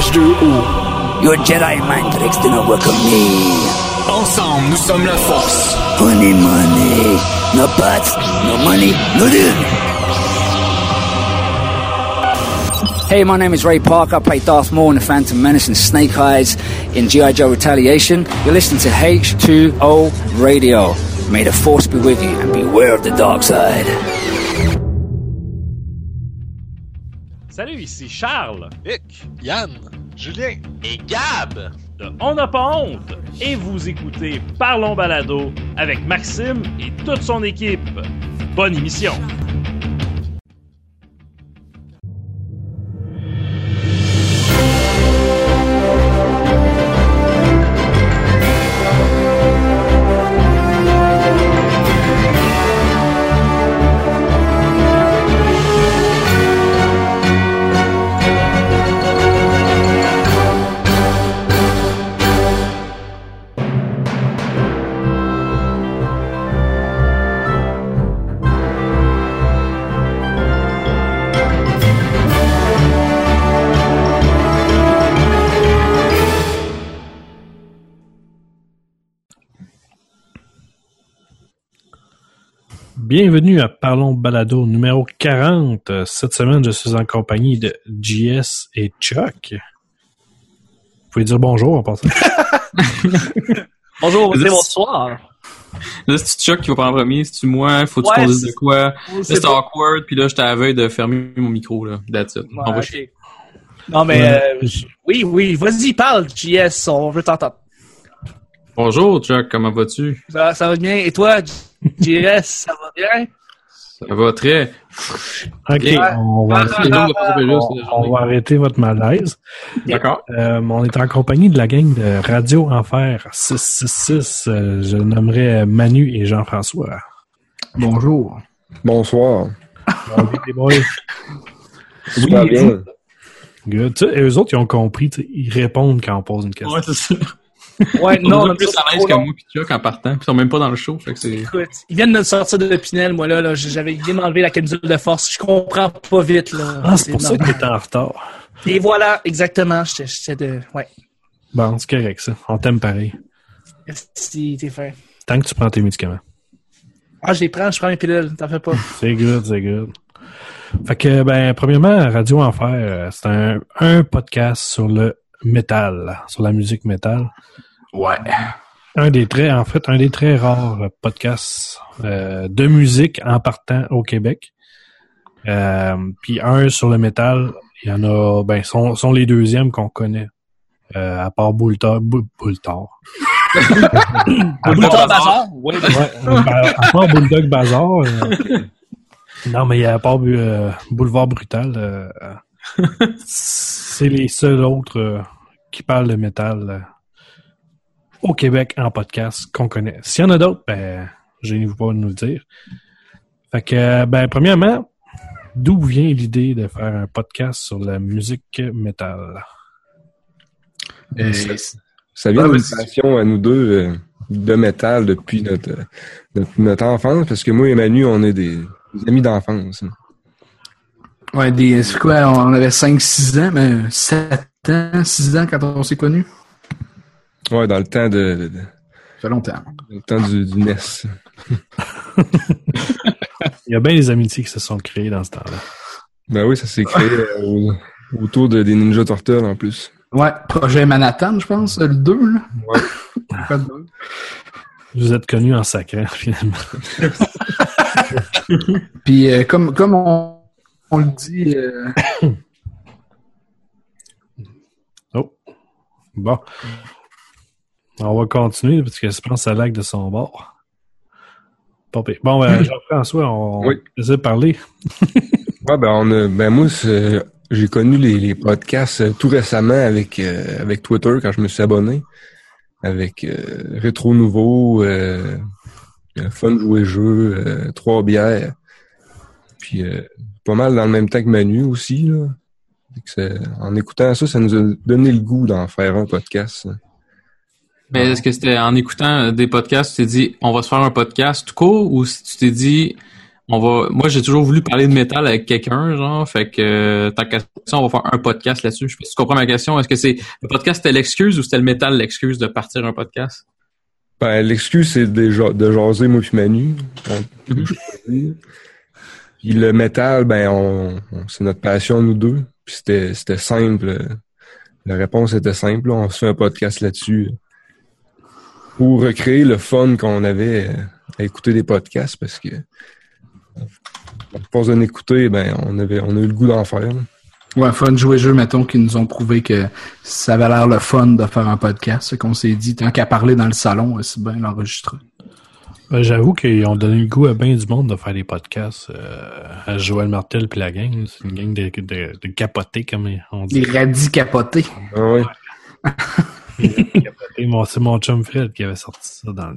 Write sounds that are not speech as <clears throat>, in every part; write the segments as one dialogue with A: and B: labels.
A: Master O. Your Jedi mind tricks do not work on me.
B: Ensemble, nous sommes la force.
A: Honey money. No pots, no money, no dude. Hey, my name is Ray Parker. I play Darth Maul in The Phantom Menace and Snake Eyes in G.I. Joe Retaliation. You're listening to H2O Radio. May the Force be with you and beware of the dark side.
C: Salut, ici Charles
D: Vic, Yann, Julien
E: et Gab
C: de On n'a pas honte et vous écoutez Parlons Balado avec Maxime et toute son équipe. Bonne émission.
F: Bienvenue à Parlons Balado numéro 40. Cette semaine, je suis en compagnie de JS et Chuck. Vous pouvez dire bonjour en passant. <laughs>
G: bonjour, c'est bonsoir.
H: Là, c'est Chuck qui va prendre en premier, c'est-tu moi, faut-tu ouais, qu'on dise de quoi? Là, c'est awkward, puis là, j'étais à la veille de fermer mon micro, là. That's it.
G: Ouais, okay. Non, mais, euh, oui, oui, vas-y, parle, JS, on veut t'entendre.
H: Bonjour, Chuck, comment vas-tu?
G: Ça, ça va bien, et toi, JS, ça va bien?
H: Ça va très.
F: Ok, on, va arrêter, on, on, va arrêter votre malaise.
H: D'accord.
F: Euh, on est en compagnie de la gang de Radio Enfer 666. Euh, je nommerai Manu et Jean-François.
I: Bonjour.
J: Bonsoir.
F: Bon,
J: Super oui, bien?
F: Good. Tu sais, eux autres, ils ont compris, ils répondent quand on pose une question.
H: Ouais, c'est ça.
G: Ouais, non,
H: on est plus à l'aise que moi et Chuck en partant. Puis ils sont même pas dans le show. Fait que.
G: Écoute, ils viennent de sortir de Pinel, moi là, là j'avais bien enlevé la camisole de force. Je comprends pas vite là.
F: Ah, c'est pour ça que t'étais en retard.
G: Et voilà, exactement. J'étais de. Ouais.
F: Bon, c'est correct ça. On t'aime pareil.
G: Si t'es fait.
F: Tant que tu prends tes médicaments.
G: Ah, je les prends, je prends mes pilules, t'en fais pas. <laughs>
F: c'est good, c'est good. Fait que, ben, premièrement, Radio Enfer, c'est un, un podcast sur le métal, sur la musique métal.
H: Ouais.
F: Un des très, en fait, un des très rares podcasts euh, de musique en partant au Québec. Euh, puis un sur le métal, il y en a, ben, sont, sont les deuxièmes qu'on connaît. Euh, à part Boultar, Boultar. <laughs>
G: Boultar Bazar?
F: Oui. Ouais, à part Bulldog Bazar. Euh, non, mais il y a à part euh, Boulevard Brutal. Euh, <laughs> c'est les seuls autres qui parlent de métal au Québec en podcast qu'on connaît. S'il y en a d'autres, ben, gênez-vous pas de nous le dire. Fait que, ben, premièrement, d'où vient l'idée de faire un podcast sur la musique métal?
J: Euh, ça, ça, vient ah, d'une passion à nous deux euh, de métal depuis notre, notre, notre, enfance, parce que moi et Manu, on est des, des amis d'enfance.
I: Ouais, des, c'est quoi, on avait 5-6 ans, mais 7 ans, 6 ans quand on s'est connus?
J: Ouais, dans le temps de. de, de...
I: Ça fait longtemps.
J: Dans le temps du, du NES. <laughs>
F: Il y a bien des amitiés qui se sont créées dans ce temps-là.
J: Ben oui, ça s'est créé euh, autour de, des Ninja Turtles en plus.
I: Ouais, projet Manhattan, je pense, le 2, là.
J: Ouais.
F: Vous êtes connus en sacré, <laughs> finalement. <laughs>
I: Puis, euh, comme, comme on, on le dit. Euh... <coughs>
F: oh. Bon. On va continuer parce que je pense que ça lag de son bord. Bon, ben, <laughs> Jean-François, on
J: oui.
F: parler. <laughs>
J: ouais, ben, on a, ben, moi, j'ai connu les, les, podcasts euh, tout récemment avec, euh, avec Twitter quand je me suis abonné. Avec euh, Rétro Nouveau, euh, Fun Jouer Jeu, Trois Bières. Puis pas mal dans le même temps que Manu aussi. Là. En écoutant ça, ça nous a donné le goût d'en faire un podcast.
H: Mais est-ce que c'était en écoutant des podcasts, tu t'es dit on va se faire un podcast tout court ou si tu t'es dit on va. Moi, j'ai toujours voulu parler de métal avec quelqu'un, genre. Fait que euh, ta question, on va faire un podcast là-dessus. Je sais pas si tu comprends ma question. Est-ce que c'est le podcast c'était l'excuse ou c'était le métal l'excuse de partir un podcast?
J: Ben, l'excuse, c'est de, de jaser, moi puis Manu.
H: Mhm.
J: Puis le métal, ben, on, on- c'est notre passion, nous deux. Puis c'était, c'était simple. La réponse était simple. On se fait un podcast là-dessus pour recréer le fun qu'on avait euh, à écouter des podcasts parce que force d'en écouter, ben, on avait, on a eu le goût d'en faire. là.
I: Ouais, fun jouer jeu, mettons, qui nous ont prouvé que ça avait l'air le fun de faire un podcast. C'est qu'on s'est dit, tant qu'à parler dans le salon, euh, c'est bien l'enregistrer.
F: Ben, J'avoue qu'ils ont donné le goût à bien du monde de faire des podcasts. Euh, à Joël Martel puis la gang. C'est une gang de, de, de capotés, comme on dit.
I: Les radis capotés.
J: Ah ouais. <laughs>
F: Mon- C'est mon chum Fred qui avait sorti ça dans le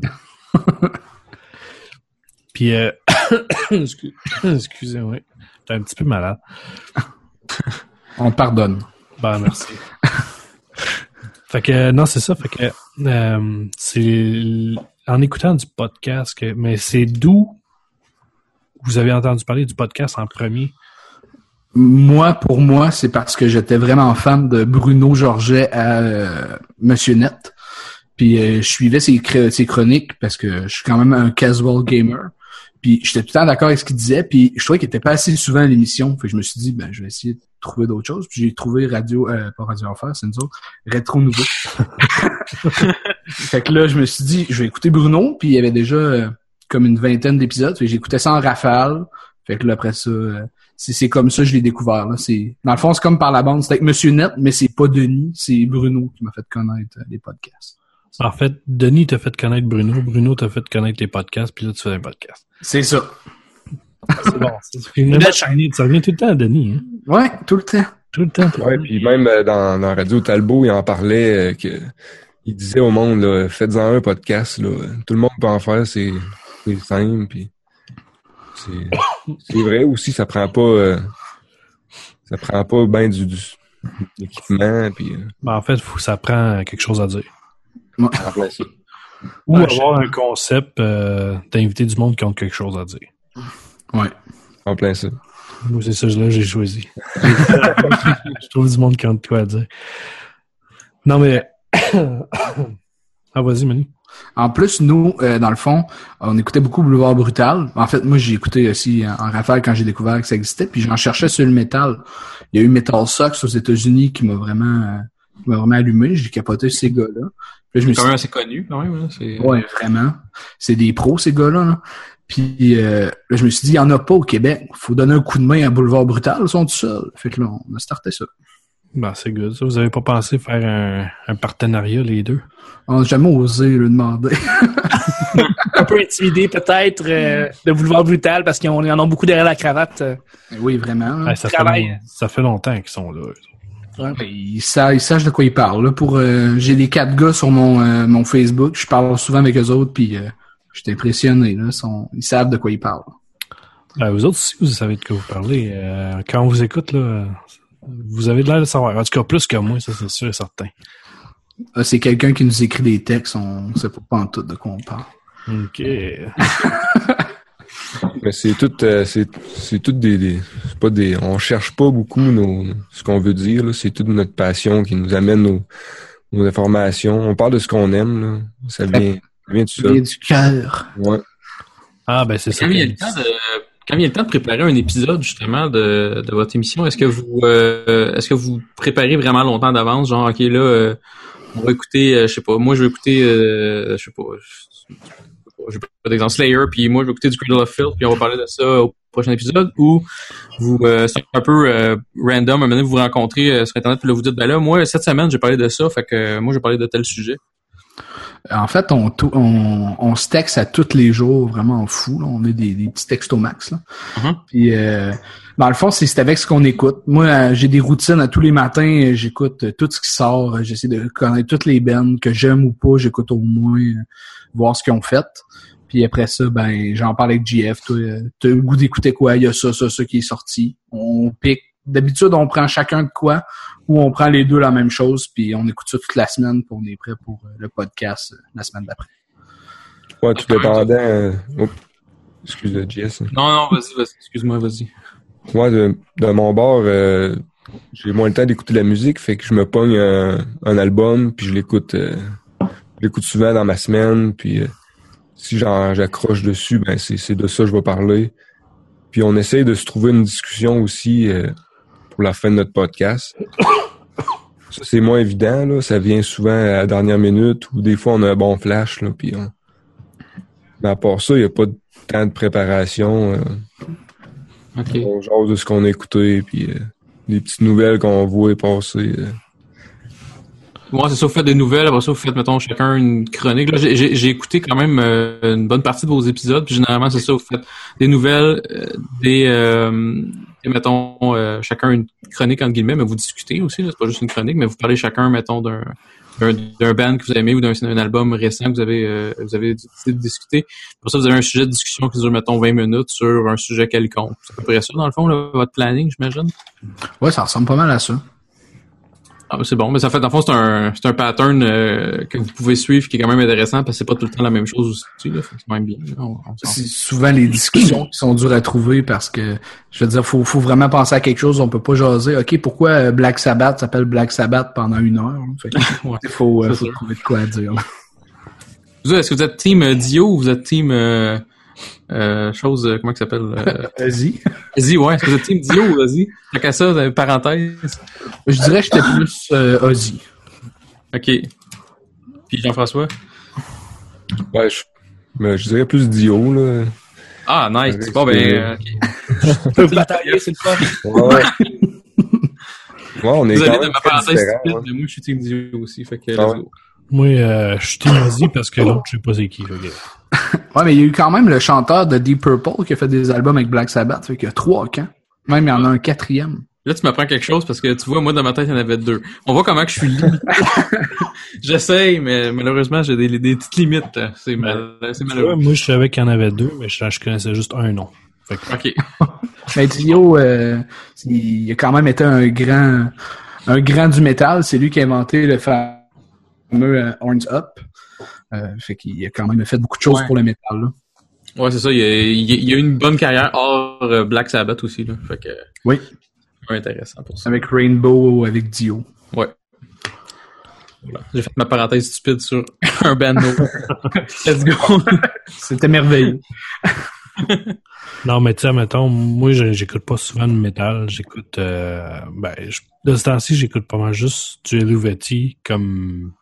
F: Puis, euh, <coughs> excuse- <coughs> excusez, moi J'étais un petit peu malade.
I: On pardonne.
F: Ben, merci. fait que, non, c'est ça. Fait que, euh, c'est en écoutant du podcast, que, mais c'est d'où vous avez entendu parler du podcast en premier?
I: Moi, pour moi, c'est parce que j'étais vraiment fan de Bruno Georget à euh, Monsieur Net. Puis euh, je suivais ses, chroniques parce que je suis quand même un casual gamer. Puis j'étais tout le temps d'accord avec ce qu'il disait. Puis je trouvais qu'il était pas assez souvent à l'émission. Fait que je me suis dit, ben je vais essayer de trouver d'autres choses. Puis j'ai trouvé Radio, euh, pas Radio Enfer, c'est nous autres, Rétro Nouveau. <laughs> fait que là, je me suis dit, je vais écouter Bruno. Puis il y avait déjà euh, comme une vingtaine d'épisodes. Fait que j'écoutais ça en rafale. Fait que là, après ça, euh, c'est comme ça que je l'ai découvert. Là. C'est Dans le fond, c'est comme par la bande. C'est avec Monsieur Net, mais c'est pas Denis, c'est Bruno qui m'a fait connaître euh, les podcasts.
F: En fait, Denis t'a fait connaître Bruno, Bruno t'a fait connaître les podcasts, puis là, tu fais un podcast.
I: C'est ça.
F: C'est bon. Ça revient tout le temps à Denis, hein?
I: Ouais, tout le temps.
F: Tout le temps.
J: Ouais, puis même euh, dans, dans Radio Talbot, il en parlait euh, que il disait au monde faites-en un podcast là, tout le monde peut en faire, c'est c'est simple puis c'est vrai aussi ça prend pas euh, ça prend pas bien du, du équipement puis euh,
F: Ben, en fait, faut, ça prend quelque chose à dire.
J: en plein ça.
F: Ou avoir un concept euh, d'inviter du monde qui ont quelque chose à dire.
I: Ouais.
J: En plein ça.
F: Moi, c'est ça là j'ai choisi. Je trouve du monde qui ont de quoi à dire. Non, mais... <coughs> ah, vas-y, Manu.
I: En plus, nous, euh, dans le fond, on écoutait beaucoup Boulevard Brutal. En fait, moi, j'ai écouté aussi en, en rafale quand j'ai découvert que ça existait, puis j'en cherchais sur le métal. Il y a eu Metal Sox aux États-Unis qui m'a vraiment, euh, qui m'a vraiment allumé. J'ai capoté ces gars-là. Puis là, je me
H: quand même assez connu, quand même. hein,
I: Ouais, vraiment. C'est des pros, ces gars-là. là. Puis euh, là, je me suis dit, il n'y en a pas au Québec. faut donner un coup de main à Boulevard Brutal, ils sont tout seuls. Fait que là, on a starté ça.
F: Ben, c'est good. Ça, vous avez pas pensé faire un, un partenariat, les deux?
I: On n'a jamais osé le demander. <laughs>
G: Un peu intimidé peut-être euh, de vouloir brutal parce qu'ils en ont beaucoup derrière la cravate. euh.
I: oui, vraiment.
F: Ouais, ça, fait
G: travail.
F: long- ça fait longtemps qu'ils sont là.
I: Ils savent, ils savent de quoi ils parlent. Là, pour euh, J'ai les quatre gars sur mon, euh, mon Facebook. Je parle souvent avec eux autres, puis euh, je suis impressionné. Là. Ils, sont- ils savent de quoi ils parlent.
F: Ben, vous autres aussi, vous savez de quoi vous parlez. Euh, quand on vous écoute, là, vous avez de l'air de savoir. En tout cas, plus que moi, ça, c'est sûr et certain.
I: Là, c'est quelqu'un qui nous écrit des textes. On sait pas, en tout de quoi on parle.
F: OK. <laughs>
J: Mais c'est tout euh, c'est c'est tout des, des c'est pas des on cherche pas beaucoup nos ce qu'on veut dire là, c'est toute notre passion qui nous amène nos nos informations. On parle de ce qu'on aime là, ça vient ça vient de ça.
I: Du cœur.
J: Ouais.
F: Ah, ben, c'est ça.
H: Il y a le temps de quand a le temps de préparer un épisode justement de, votre émission, est-ce que vous euh, est-ce que vous préparez vraiment longtemps d'avance, genre ok là euh, on va écouter, euh, je sais pas, moi je vais écouter, euh, je sais pas, je, je vais pas d'exemple Slayer, puis moi je vais écouter du Cradle of Filth, puis on va parler de ça au prochain épisode, ou vous c'est un peu random, un moment donné, vous vous rencontrez sur internet, puis là vous dites ben là moi cette semaine j'ai parlé de ça, fait que moi j'ai parlé de tel sujet.
I: En fait, on, on, on se texte à tous les jours, vraiment fou. là. On est des, des petits textos max. Là.
H: Mhm.
I: Puis, euh, dans le fond, c'est c'est avec ce qu'on écoute. Moi, euh, j'ai des routines à tous les matins. J'écoute euh, tout ce qui sort. J'essaie de connaître toutes les bands que j'aime ou pas. J'écoute au moins euh, voir ce qu'ils ont fait. Puis après ça, ben j'en parle avec JF. T'as le goût d'écouter quoi? Il y a ça, ça, ça qui est sorti. On pique. D'habitude, on prend chacun de quoi ou on prend les deux la même chose, puis on écoute ça toute la semaine, puis on est prêt pour euh, le podcast euh, la semaine d'après.
J: Ouais, tout dépendant. euh, oups. Excuse le Jess.
H: Non, non, vas-y, vas-y. Excuse-moi, vas-y.
J: Moi, de, de mon bord, euh, j'ai moins le temps d'écouter la musique, fait que je me pogne un, un album, puis je l'écoute euh, je l'écoute souvent dans ma semaine, puis euh, si j'en- j'accroche dessus, ben c'est c'est de ça que je vais parler. Puis on essaye de se trouver une discussion aussi euh, pour la fin de notre podcast. C'est moins évident, là. Ça vient souvent à la dernière minute, ou des fois on a un bon flash, là, puis on... Mais à part ça, il n'y a pas de temps de préparation. euh,
H: OK.
J: on jase de ce qu'on a écouté, puis euh, des petites nouvelles qu'on voit passer. euh.
H: Moi, c'est ça, vous faites des nouvelles, après ça, vous faites, mettons, chacun une chronique. Là, j'ai- écouté quand même euh, une bonne partie de vos épisodes, puis généralement, c'est ça, vous faites des nouvelles, euh, des, euh, mettons, euh, chacun une chronique, entre guillemets, mais vous discutez aussi, c'est pas juste une chronique, mais vous parlez chacun, mettons, d'un d'un band que vous avez aimé ou d'un un album récent que vous avez euh, vous avez décidé de discuter. Pour ça, vous avez un sujet de discussion qui dure, mettons, 20 minutes sur un sujet quelconque. C'est à peu près ça, dans le fond, votre planning, j'imagine?
I: Ouais, ça ressemble pas mal à ça.
H: Ah, c'est bon, mais ça fait, dans le fond, c'est un, c'est un pattern euh, que vous pouvez suivre qui est quand même intéressant parce que c'est pas tout le temps la même chose aussi. Là, c'est quand même bien. là. On- on s'en-
I: C'est souvent les discussions qui sont dures à trouver parce que, je veux dire, faut, faut vraiment penser à quelque chose. On peut pas jaser. OK, pourquoi euh, Black Sabbath s'appelle Black Sabbath pendant une heure? <laughs>
H: Ouais.
I: il faut, euh, faut trouver de quoi dire. là.
H: Vous, Est-ce que vous êtes team Dio ou vous êtes team euh, euh, chose, euh, comment ça s'appelle? Euh, <laughs>
I: Vas-y.
H: vas-y, ouais. Est-ce que team Dio ou vas-y? Fait qu'à ça, euh, parenthèse.
I: Je dirais que j'étais plus euh, Ozzy.
H: OK. Puis Jean-François?
J: Ouais, je, mais je dirais plus Dio, là.
H: Ah, nice.
J: Avec,
H: Bon, ben,
J: euh,
H: euh, <laughs>
G: peut batailler, c'est le fun.
J: Ouais. Ouais, <laughs> on est
H: vous
J: quand
H: allez de ma parenthèse stupide,
J: ouais.
H: mais moi, je suis team Dio aussi. Fait que,
J: Ah
H: let's
J: ouais.
F: Moi, euh, je suis parce que l'autre, je sais pas c'est qui. fait que- <laughs>
I: Ouais, mais il y a eu quand même le chanteur de Deep Purple qui a fait des albums avec Black Sabbath. Fait qu'il y a trois camps. Même il y en a un quatrième.
H: Là, tu m'apprends quelque chose parce que tu vois, moi, dans ma tête, il y en avait deux. On voit comment que je suis limité. <laughs> J'essaye, mais malheureusement, j'ai des, des petites limites. C'est mal, malheureux.
F: moi, je savais qu'il y en avait deux, mais je, je connaissais juste un nom. Fait que,
H: OK. <laughs>
I: Mais Dio, euh, il a quand même été un grand, un grand du métal. C'est lui qui a inventé le fameux euh, Horns Up. Euh, fait qu'il a quand même fait beaucoup de choses
H: Ouais.
I: pour le métal. Là.
H: Ouais, c'est ça. Il y, a, il a- une bonne carrière hors euh, Black Sabbath aussi. Là. Fait que,
I: Oui.
H: c'est intéressant pour ça.
I: Avec Rainbow, avec Dio.
H: Ouais. Voilà. J'ai fait ma parenthèse stupide sur <laughs> un band. <laughs> Let's go. <laughs>
I: C'était merveilleux.
F: Non, mais tu sais, mettons, moi, je- j'écoute pas souvent de métal. J'écoute, euh, ben, je- de ce temps-ci, j'écoute pas mal juste du Helvetii comme,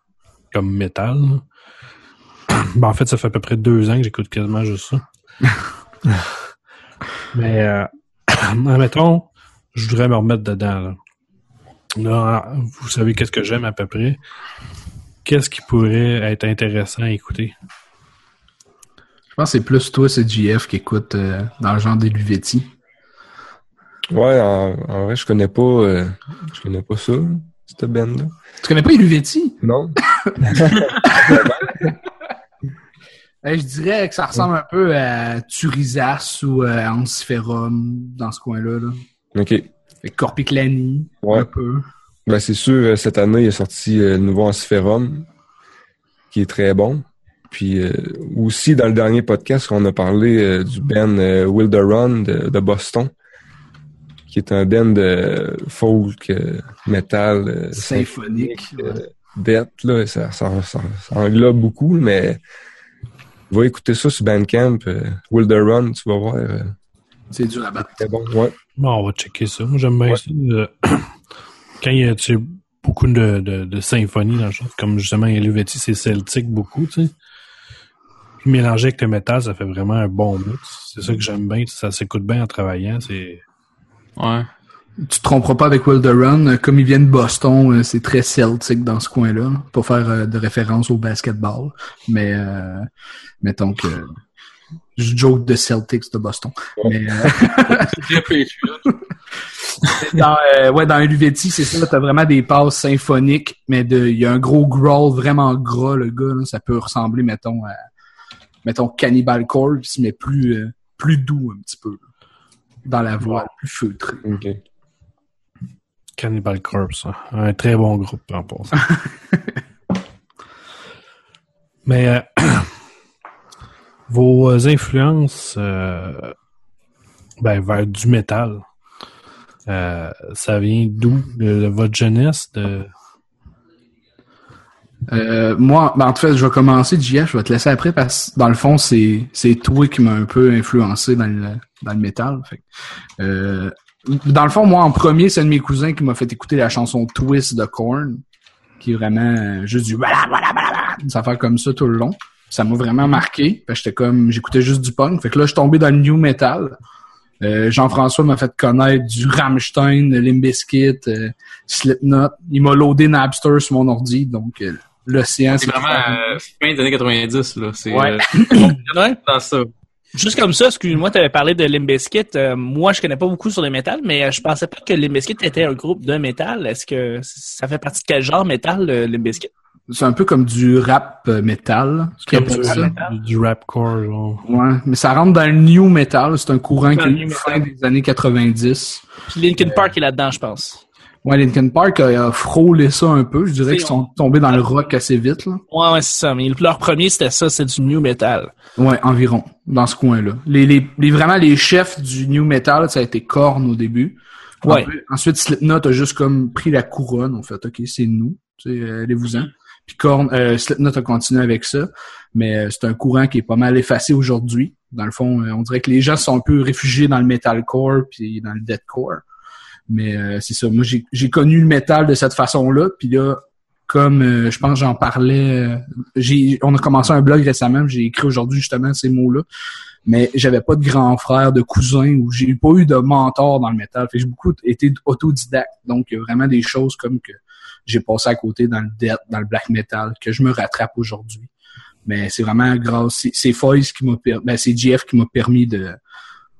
F: comme métal. <coughs> Ben, en fait, ça fait à peu près deux ans que j'écoute quasiment juste ça. <laughs> mais, euh, <coughs> mettons, je voudrais me remettre dedans, là. Là, vous savez qu'est-ce que j'aime à peu près? Qu'est-ce qui pourrait être intéressant à écouter?
I: Je pense que c'est plus toi, c'est JF qui écoute euh, dans le genre des Luvetti.
J: Ouais, en, en vrai, je connais pas, euh, je connais pas ça, cette band-là.
I: Tu connais pas les Luvetti?
J: Non? <laughs>
I: Je dirais que ça ressemble un peu à Turisas ou euh, à Anciferum dans ce coin-là. Là.
J: Ok.
I: Corpiclani,
J: Ouais.
I: un peu.
J: Ben, c'est sûr, euh, cette année, il est sorti euh, le nouveau Anciferum, qui est très bon. Puis euh, aussi, dans le dernier podcast, on a parlé euh, du band euh, Wilderun de, de Boston, qui est un band de folk, euh, metal, euh,
I: Symphonique.
J: euh, death, là, ça, ça, ça, ça englobe beaucoup, mais va écouter ça sur Bandcamp, euh, Wilderun, tu vas voir, euh,
I: C'est dur à battre.
J: c'est bon. Ouais.
F: Bon, on va checker ça. Moi, j'aime bien
J: Ouais.
F: ça. euh, <clears throat> quand il y a tu sais, beaucoup de, de, de symphonies dans le chose, comme justement Helvetii, c'est celtique beaucoup, tu sais. Puis mélangé avec le métal, ça fait vraiment un bon mix. C'est ça que j'aime bien. Ça s'écoute bien en travaillant. C'est.
H: Ouais.
I: Tu te tromperas pas avec Wilderun. euh, Comme ils viennent de Boston, euh, c'est très celtique dans ce coin-là, là, pour faire euh, de référence au basketball. Mais euh, mettons que je joke de Celtics de Boston. Mais euh, <laughs> dans, euh, ouais, dans c'est ça, t'as vraiment des passes symphoniques, mais de, il y a un gros growl vraiment gras, le gars, là, ça peut ressembler, mettons, à, mettons, Cannibal Corpse, mais plus, euh, plus doux un petit peu, là. Dans la voix, plus feutrée.
F: Cannibal Corpse. hein. Un très bon groupe en passant. <laughs> Mais euh, <clears throat> Vos influences euh, ben, vers du métal, euh, ça vient d'où? De, de votre jeunesse? De...
I: Euh, moi, ben, en tout cas, je vais commencer, JF, je vais te laisser après parce que dans le fond, c'est, c'est toi qui m'a un peu influencé dans le, dans le métal. Fait. Euh, dans le fond, moi, en premier, c'est un de mes cousins qui m'a fait écouter la chanson Twist de Korn, qui est vraiment euh, juste du voilà, voilà, voilà, des affaires comme ça tout le long. Ça m'a vraiment marqué. Fait j'étais comme, j'écoutais juste du punk. Fait que là, je suis tombé dans le new metal. Euh, Jean-François m'a fait connaître du Rammstein, Limp Bizkit, euh, Slipknot. Il m'a loadé Napster sur mon ordi, donc euh, l'océan.
H: C'est vraiment euh, fin des années 90, là. C'est
I: Ouais.
H: euh, <coughs>
G: Ouais.
H: dans ça.
G: Juste comme ça, excuse-moi, tu avais parlé de Limp Bizkit. Euh, moi, je connais pas beaucoup sur le métal, mais je pensais pas que Limp Bizkit était un groupe de métal. Est-ce que ça fait partie de quel genre métal, Bizkit?
I: C'est un peu comme du rap euh, metal. ce qu'ils
F: Comme du,
I: ça.
F: du, rapcore, genre.
I: Ouais, mais ça rentre dans le new metal. C'est un courant qui
G: le
I: est
G: new
I: fin des années 90.
G: Puis Linkin Park est là-dedans, je pense.
I: Ouais, Linkin Park a, a frôlé ça un peu. Je dirais qu'ils sont tombés dans le rock assez vite. Là.
G: Ouais, ouais, c'est ça. Mais leur premier, c'était ça, c'est du new metal.
I: Ouais, environ, dans ce coin-là. Les, les, les, vraiment, les chefs du new metal, ça a été Korn au début.
G: Ouais.
I: Ensuite, ensuite, Slipknot a juste comme pris la couronne. On fait, OK, c'est nous. Euh, allez-vous-en. Puis Korn, euh, Slipknot a continué avec ça. Mais euh, c'est un courant qui est pas mal effacé aujourd'hui. Dans le fond, euh, on dirait que les gens sont un peu réfugiés dans le metalcore puis dans le deathcore. Mais euh, c'est ça. Moi, j'ai connu le métal de cette façon-là. Puis là, comme euh, je pense j'en parlais, euh, j'ai on a commencé un blog récemment, j'ai écrit aujourd'hui justement ces mots-là. Mais j'avais pas de grand frère, de cousin, ou j'ai pas eu de mentor dans le métal. Fait j'ai beaucoup été autodidacte. Donc il y a vraiment des choses comme que j'ai passé à côté dans le death, dans le black metal, que je me rattrape aujourd'hui. Mais c'est vraiment grâce, c'est- Foyce qui m'a per- ben c'est GF qui m'a permis de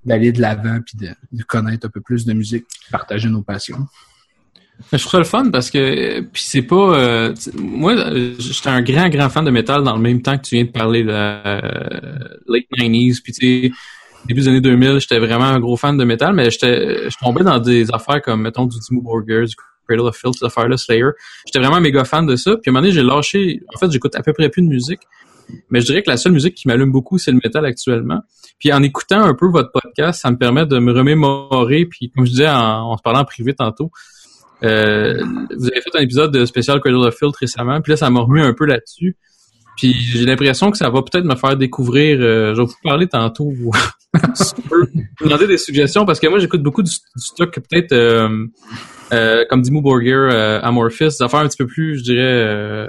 I: d'aller de l'avant puis de, connaître un peu plus de musique, partager nos passions.
H: Je trouve ça le fun parce que puis c'est pas euh, moi j'étais un grand grand fan de métal dans le même temps que tu viens de parler de euh, late 90s puis tu sais début des années 2000 j'étais vraiment un gros fan de métal mais j'étais je tombais dans des affaires comme mettons du Dimmu Borgir du Cradle of Filth ces affaires là Slayer j'étais vraiment méga fan de ça puis à un moment donné j'ai lâché en fait j'écoute à peu près plus de musique mais je dirais que la seule musique qui m'allume beaucoup c'est le métal actuellement puis en écoutant un peu votre podcast ça me permet de me remémorer puis comme je disais en, se parlait en privé tantôt euh, vous avez fait un épisode de spécial Cradle of Filth récemment, puis là, ça m'a remis un peu là-dessus. Puis j'ai l'impression que ça va peut-être me faire découvrir. euh, je vais vous parler tantôt. vous <laughs> demander des suggestions parce que moi, j'écoute beaucoup du, du peut-être euh, euh, comme Dimmu Borgir, euh, Amorphis, des affaires un petit peu plus, je dirais, euh,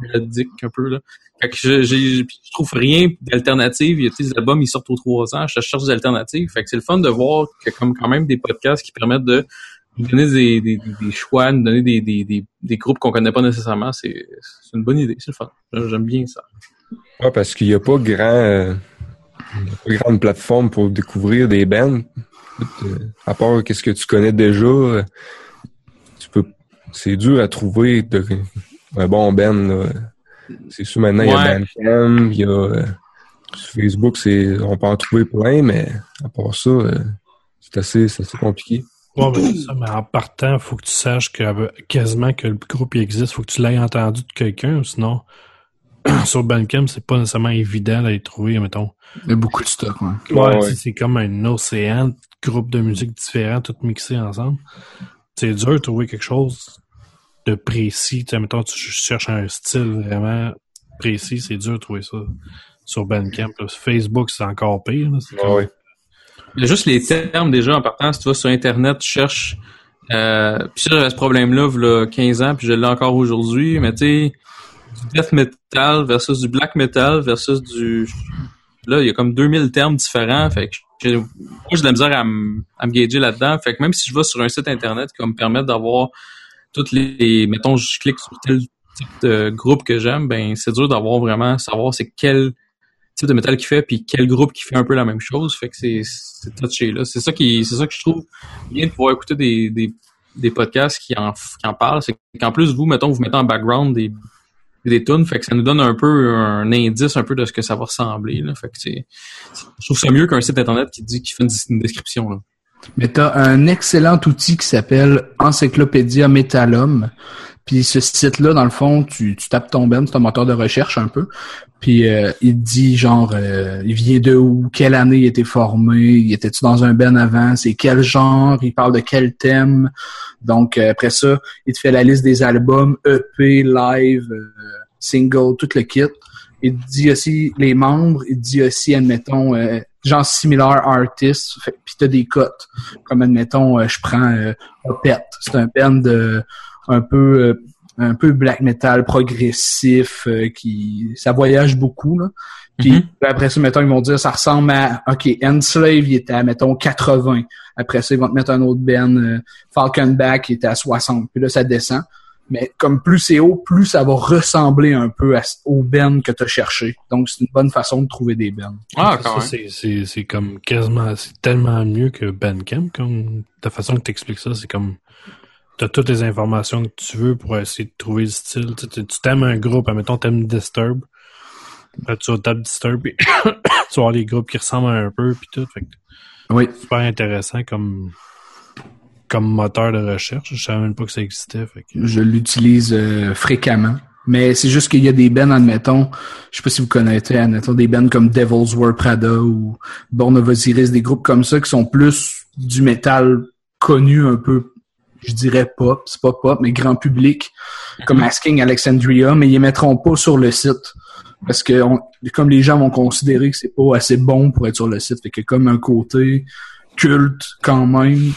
H: mélodiques un peu là. Fait que je, trouve rien d'alternative. Il y a des albums, ils sortent aux trois ans. Je cherche des alternatives. Fait que c'est le fun de voir que comme quand même des podcasts qui permettent de nous donner des, choix, nous donner des, groupes qu'on connaît pas nécessairement, c'est une bonne idée, c'est le fun. J'aime bien ça.
J: Parce qu'il n'y a pas grand, pas grande plateforme pour découvrir des bands. À part qu'est-ce que tu connais déjà, tu peux, c'est dur à trouver de, un bon band, là. C'est sûr, maintenant, il y a. Bandcamp, il y a, euh, sur Facebook, c'est, on peut en trouver plein, mais à part ça, euh, c'est assez, c'est assez compliqué.
F: Ouais, ben, c'est ça, mais en partant, faut que tu saches que euh, quasiment que le groupe il existe, faut que tu l'aies entendu de quelqu'un, sinon <clears throat> sur Bandcamp, c'est pas nécessairement évident d'aller trouver, mettons.
I: Il y a beaucoup de stock, ouais.
F: Ouais,
J: ouais.
F: c'est- c'est comme un océan de groupes de musique différents, tous mixés ensemble. C'est dur de trouver quelque chose de précis. Tu sais, mettons, tu cherches un style vraiment précis, c'est dur de trouver ça sur Bandcamp. là. Sur Facebook, c'est encore pire. là.
J: Ouais, ouais.
H: Y a juste les termes déjà en partant, si tu vas sur Internet, tu cherches. Euh, puis ça, j'avais ce problème-là, il 15 ans, puis je l'ai encore aujourd'hui, mais tu sais, du death metal versus du black metal versus du. Là, il y a comme 2000 termes différents, fait que j'ai- moi, j'ai de la misère à, me- à me gager là-dedans. Fait que même si je vais sur un site Internet qui va me permettre d'avoir toutes les. Mettons, je clique sur tel type de groupe que j'aime, ben c'est dur d'avoir vraiment savoir c'est quel type de métal qui fait puis quel groupe qui fait un peu la même chose. Fait que c'est touché là c'est ça qui c'est ça que je trouve bien de pouvoir écouter des, des, des podcasts qui en qui en parlent. C'est qu'en plus vous mettons vous mettez en background des des tunes fait que ça nous donne un peu un indice un peu de ce que ça va ressembler là. Fait que c'est je trouve ça mieux qu'un site internet qui dit qui fait une, une description là
I: Mais tu as un excellent outil qui s'appelle Encyclopédia Metalum. Puis ce site-là, dans le fond, tu, tu tapes ton band, c'est un moteur de recherche un peu. Puis euh, il dit genre euh, il vient de où, quelle année il était formé, il était-tu dans un band avant, c'est quel genre, il parle de quel thème. Donc euh, après ça, il te fait la liste des albums, EP, live, euh, single, tout le kit. Il dit aussi les membres, il dit aussi, admettons, euh, genre similar artists, fait, puis t'as des cotes. Comme admettons, euh, je prends euh, Opeth, c'est un band de un peu euh, un peu black metal progressif euh, qui ça voyage beaucoup là. Puis
H: Mhm.
I: après ça mettons ils vont dire ça ressemble à OK, Enslave il était à mettons 80. Après ça ils vont te mettre un autre band euh, Falconback il était à 60. Puis là ça descend. Mais comme plus c'est haut, plus ça va ressembler un peu à, au band que tu as cherché. Donc c'est une bonne façon de trouver des bands.
H: Ah,
F: Ça,
H: quand même.
F: c'est- c'est c'est comme quasiment, c'est tellement mieux que Bandcamp, comme ta façon que t'expliques ça, c'est comme t'as toutes les informations que tu veux pour essayer de trouver le style. Tu tu t'aimes un groupe, admettons t'aimes Disturb, là, tu vas taper Disturb, puis <coughs> tu vas avoir les groupes qui ressemblent un peu, puis tout. Fait que
I: Oui.
F: super intéressant comme comme moteur de recherche. Je savais même pas que ça existait. Fait que...
I: Je l'utilise euh, fréquemment. Mais c'est juste qu'il y a des bands, admettons, je sais pas si vous connaissez, admettons, des bands comme Devil's War Prada ou Born of Osiris, des groupes comme ça qui sont plus du métal connu un peu, je dirais pop, c'est pas pop, mais grand public, comme Asking Alexandria, mais ils les mettront pas sur le site. Parce que on- comme les gens vont considérer que c'est pas assez bon pour être sur le site, fait que comme un côté culte quand même,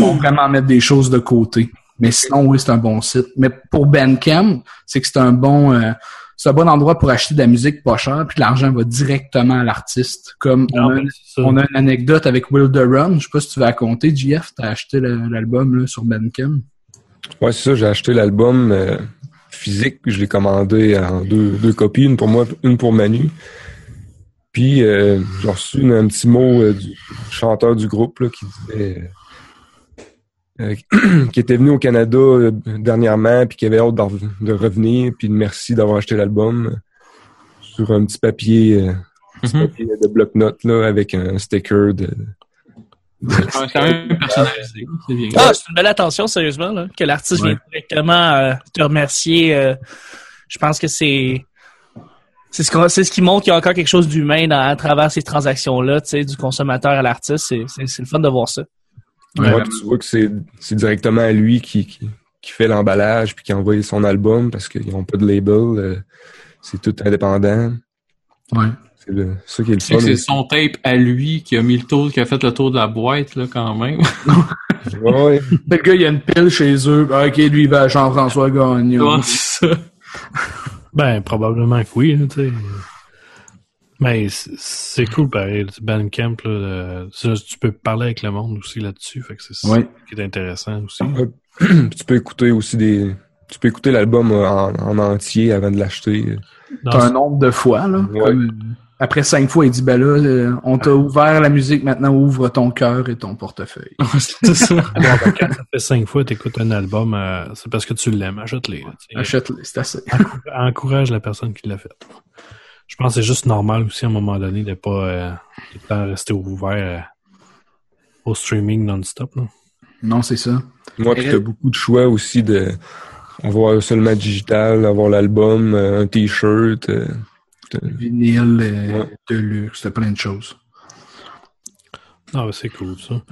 I: vont vraiment mettre des choses de côté. Mais sinon, oui, c'est un bon site. Mais pour Bandcamp, c'est que c'est un bon, euh, c'est un bon endroit pour acheter de la musique pas chère, puis l'argent va directement à l'artiste. Comme on,
F: Non,
I: a, on a une anecdote avec Will the Run. Je sais pas si tu vas raconter, JF, t'as acheté l'album là, sur Bandcamp?
J: Ouais, c'est ça, j'ai acheté l'album euh, physique, je l'ai commandé en deux, deux copies, une pour moi, une pour Manu. Puis euh, j'ai reçu une- un petit mot euh, du chanteur du groupe là, qui disait euh, euh, <clears throat> qui était venu au Canada euh, dernièrement puis qui avait hâte de revenir puis merci d'avoir acheté l'album sur un petit papier, euh, petit
H: Mhm.
J: papier de bloc-notes là avec un sticker de
H: Ouais, C'est quand même personnalisé. C'est bien.
G: Ah, c'est une belle attention, sérieusement, là, que l'artiste
I: Ouais.
G: vienne directement euh, te remercier. euh, je pense que c'est c'est ce, qu'on- c'est ce qui montre qu'il y a encore quelque chose d'humain dans- à travers ces transactions-là, tu sais, du consommateur à l'artiste. C'est, c'est, c'est le fun de voir ça.
I: Ouais.
J: Tu vois que c'est c'est directement à lui qui, qui, qui fait l'emballage puis qui envoie son album parce qu'ils n'ont pas de label. euh, c'est tout indépendant.
I: Ouais.
J: C'est le- ça qui est le fun.
H: que c'est son tape à lui qui a mis le tour, qui a fait le tour de la boîte, là, quand même.
J: Ouais, ouais. <laughs>
I: Le gars, il y a une pile chez eux. Ah, Ok, lui, il va à Jean-François Gagnon.
H: Ouais, c'est ça.
F: Ben, probablement que oui, là, tu sais. Mais c'est- cool, pareil. le Bandcamp, là, euh, ça, tu peux parler avec le monde aussi là-dessus. Fait que c'est ça qui est intéressant aussi. <clears throat>
J: Tu peux écouter aussi des. Tu peux écouter l'album en, en entier avant de l'acheter.
I: T'as un nombre de fois, là.
J: Ouais.
I: Comme, après cinq fois, il dit, ben là, on t'a ouvert la musique, maintenant ouvre ton cœur et ton portefeuille.
H: C'est ça. <laughs>
F: Alors, ben, quand ça fait cinq fois que tu écoutes un album, euh, c'est parce que tu l'aimes. Achète-les. là, tu sais.
I: Achète-le, c'est assez.
F: Encourage la personne qui l'a fait. Je pense que c'est juste normal aussi à un moment donné de pas euh, rester ouvert euh, au streaming non-stop. là.
I: Non, c'est ça.
J: Moi, puis t'as beaucoup de choix aussi de avoir seulement digital, avoir l'album, un t-shirt.
I: Vinyle, euh,
J: Ouais.
I: de luxe, t'as plein de choses.
F: Ah, ben, c'est cool ça.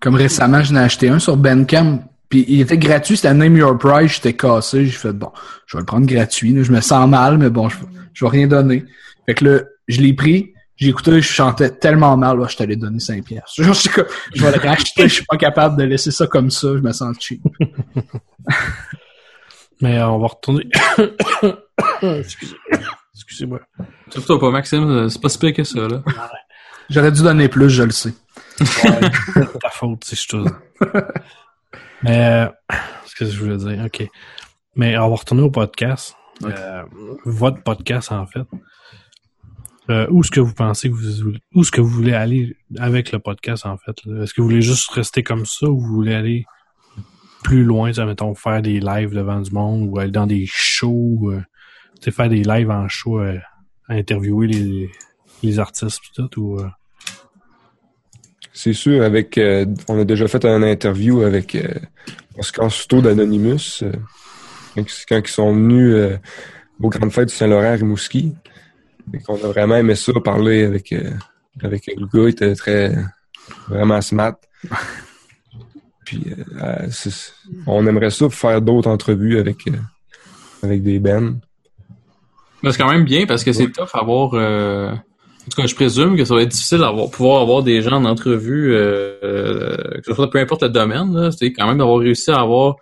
I: Comme récemment, j'en ai acheté un sur Bandcamp. Puis il était gratuit, c'était Name Your Price, j'étais cassé, j'ai fait bon, je vais le prendre gratuit, là. je me sens mal, mais bon, je, je vais rien donner. Fait que là, je l'ai pris, j'ai écouté, je chantais tellement mal, là, je t'allais donner 5 pièces. <laughs> Je, suis comme, je vais le racheter, je suis pas capable de laisser ça comme ça, je me sens cheap. <laughs>
F: Mais euh, on va retourner. <coughs> Excusez- Excusez-moi.
H: Surtout pas, Maxime, c'est pas si pire que ça, là. <laughs>
I: J'aurais dû donner plus, je le sais.
F: C'est ta faute si je te. Mais euh, ce que je voulais dire, ok. Mais on va retourner au podcast.
I: Ouais.
F: Euh, votre podcast, en fait. Euh, où est-ce que vous pensez que vous où est-ce que vous voulez aller avec le podcast, en fait? Est-ce que vous voulez juste rester comme ça ou vous voulez aller plus loin, ça, mettons, faire des lives devant du monde ou aller dans des shows, euh, faire des lives en show, euh, interviewer les, artistes tout, ou... euh,
J: c'est sûr, avec on a déjà fait une interview avec Oscar Souto d'Anonymous quand, quand ils sont venus aux grandes fêtes du Saint-Laurent à Rimouski. Qu'on a vraiment aimé ça, parler avec, avec le gars, il était très vraiment smart. Puis euh, c'est- on aimerait ça faire d'autres entrevues avec, euh, avec des bands.
H: Mais c'est quand même bien parce que c'est tough avoir. Euh... En tout cas, je présume que ça va être difficile d'avoir pouvoir avoir des gens en entrevue, euh, euh, que ce soit peu importe le domaine. C'est quand même d'avoir réussi à avoir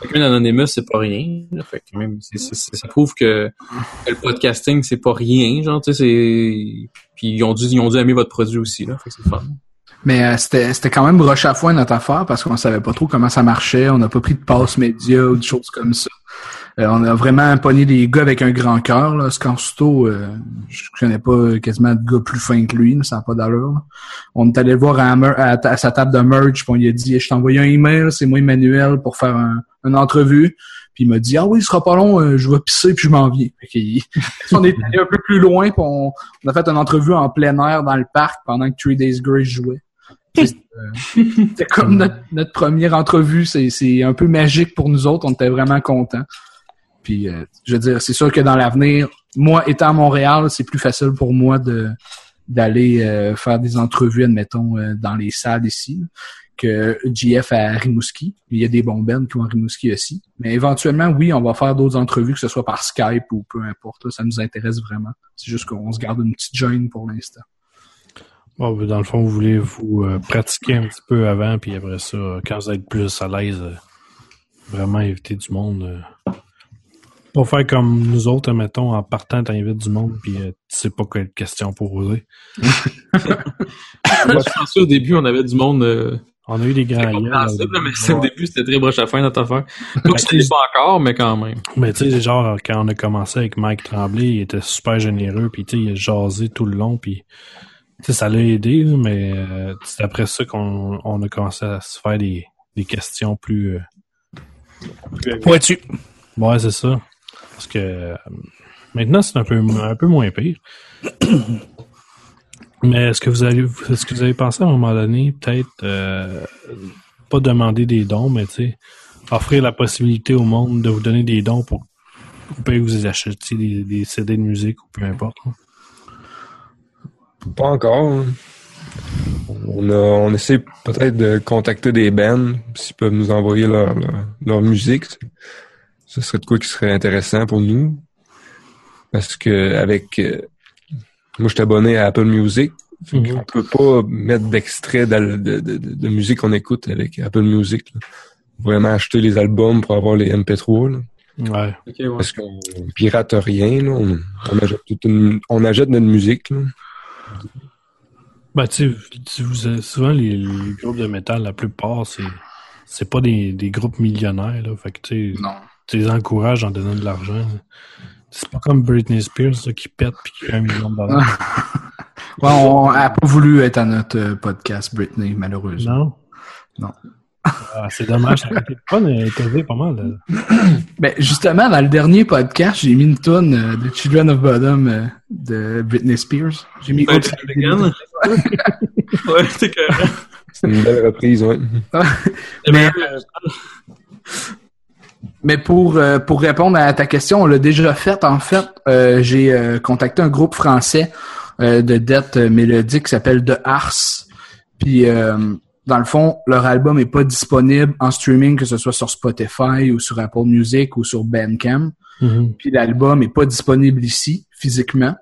H: quelqu'un d'anonymous, c'est pas rien. Fait quand même, ça prouve que, que le podcasting, c'est pas rien. Genre, tu sais, c'est. Puis ils ont dû, ils ont dû aimer votre produit aussi. Là, fait que c'est fun.
I: Mais euh, c'était c'était quand même roche à foin notre affaire parce qu'on savait pas trop comment ça marchait. On n'a pas pris de passe média ou des choses comme ça. Euh, on a vraiment pogné des gars avec un grand cœur. Là. Scansuto, euh, je connais pas quasiment de gars plus fins que lui, là, ça n'a pas d'allure. là. On est allé voir à, à à sa table de merge, puis on lui a dit Je t'ai envoyé un email, c'est moi Emmanuel pour faire un, une entrevue. Puis il m'a dit Ah oui, ce sera pas long, euh, je vais pisser puis je m'en viens. <laughs> On est allé un peu plus loin, puis on, on a fait une entrevue en plein air dans le parc pendant que Three Days Grace jouait. C'est euh, c'était comme notre, notre première entrevue. C'est, c'est un peu magique pour nous autres. On était vraiment contents. Puis, euh, je veux dire, c'est sûr que dans l'avenir, moi, étant à Montréal, c'est plus facile pour moi de d'aller euh, faire des entrevues, admettons, euh, dans les salles ici, que GF à Rimouski. Il y a des bons bands qui vont à Rimouski aussi. Mais éventuellement, oui, on va faire d'autres entrevues, que ce soit par Skype ou peu importe. là. ça nous intéresse vraiment. C'est juste qu'on se garde une petite gêne pour l'instant.
F: Bon, ben, dans le fond, vous voulez vous euh, pratiquer un petit peu avant, puis après ça, euh, quand vous êtes plus à l'aise, euh, vraiment inviter du monde. euh. Pas faire comme nous autres, mettons, en partant, t'invites du monde, puis tu sais pas quelle question poser.
H: je pense qu'au début, on avait du monde.
F: On a eu des grands liens,
H: mais au début, c'était très broche à fin notre affaire. <laughs> Donc, ça l'est pas encore, mais quand même.
F: Mais tu sais, genre, quand on a commencé avec Mike Tremblay, il était super généreux, puis tu sais, il a jasé tout le long, puis sais, ça l'a aidé, mais euh, c'est après ça qu'on on a commencé à se faire des, des questions plus... euh, plus
G: Pointu.
F: Ouais, c'est ça. Parce que euh, maintenant, c'est un peu, un peu moins pire. <coughs> Mais est-ce que vous avez est-ce que vous avez pensé à un moment donné, peut-être euh, pas demander des dons, mais tu sais, offrir la possibilité au monde de vous donner des dons pour, pour que vous achetiez des, des CD de musique ou peu importe. hein?
J: Pas encore. hein. On, a, on essaie peut-être de contacter des bands s'ils peuvent nous envoyer leur, leur, leur musique. Ce serait de quoi qui serait intéressant pour nous. Parce que avec euh, moi je suis abonné à Apple Music. Fait
F: Mhm.
J: On peut pas mettre d'extrait de, de, de, de musique qu'on écoute avec Apple Music. là. Vraiment acheter les albums pour avoir les MP3. Là.
F: Ouais.
J: Parce qu'on pirate rien. Là. On, on, achète toute une- on achète notre musique. Là.
F: Ben, tu sais, tu- souvent, les, les groupes de métal, la plupart, c'est c'est pas des, des groupes millionnaires, là. Fait que, tu sais,
I: Non.
F: tu les encourages en donnant de l'argent. C'est pas comme Britney Spears, là, qui pète puis qui fait un million de dollars. <laughs>
I: Ouais, on n'a pas voulu être à notre euh, podcast, Britney, malheureusement.
F: non?
I: Non.
F: Ah, c'est dommage, ça été fun, elle pas mal. <clears throat>
I: Ben, justement, dans le dernier podcast, j'ai mis une tonne euh, de Children of Bottom euh, de Britney Spears. J'ai mis
H: Ouais, Ouais, <laughs> c'est que.
J: C'est une belle reprise, ouais.
I: Mais, mais pour, euh, pour répondre à ta question, on l'a déjà fait. En fait, euh, j'ai euh, contacté un groupe français euh, de dette mélodique qui s'appelle The Ars. Puis, euh, dans le fond, leur album est pas disponible en streaming, que ce soit sur Spotify ou sur Apple Music ou sur Bandcamp.
F: Mhm.
I: Puis l'album est pas disponible ici, physiquement.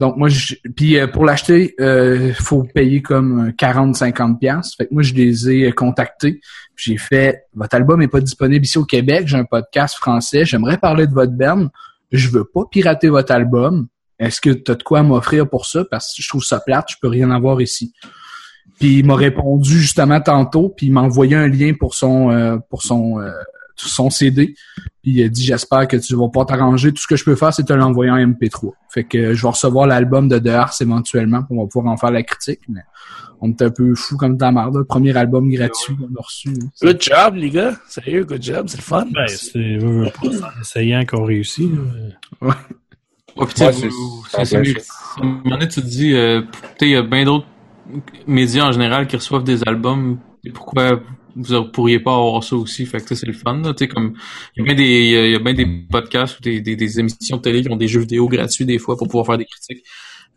I: Donc moi, je, puis euh, pour l'acheter, il faut payer comme 40-50 pièces. Fait que moi, je les ai euh, contactés. J'ai fait, votre album est pas disponible ici au Québec. J'ai un podcast français. J'aimerais parler de votre band. Je veux pas pirater votre album. Est-ce que tu as de quoi m'offrir pour ça? Parce que je trouve ça plate. Je peux rien avoir ici. Puis il m'a répondu justement tantôt. Puis il m'a envoyé un lien pour son euh, pour son euh, son CD. Puis il a dit j'espère que tu vas pas t'arranger. Tout ce que je peux faire, c'est te l'envoyer en MP3. Fait que euh, je vais recevoir l'album de The Ars éventuellement, on va pouvoir en faire la critique. Mais on est un peu fou comme ta marde. là. Premier album gratuit qu'on a reçu.
G: Good job, les gars. Sérieux, good job. C'est le fun.
F: Ben, c'est en essayant qu'on réussit.
H: Ouais, vous-
J: c'est-.
H: À un moment donné, tu te dis, euh, il y a bien d'autres médias en général qui reçoivent des albums, et pourquoi vous pourriez pas avoir ça aussi? Fait que c'est le fun. Tu sais, comme, il y a bien des, y a bien des podcasts ou des, des, des émissions de télé qui ont des jeux vidéo gratuits des fois pour pouvoir faire des critiques.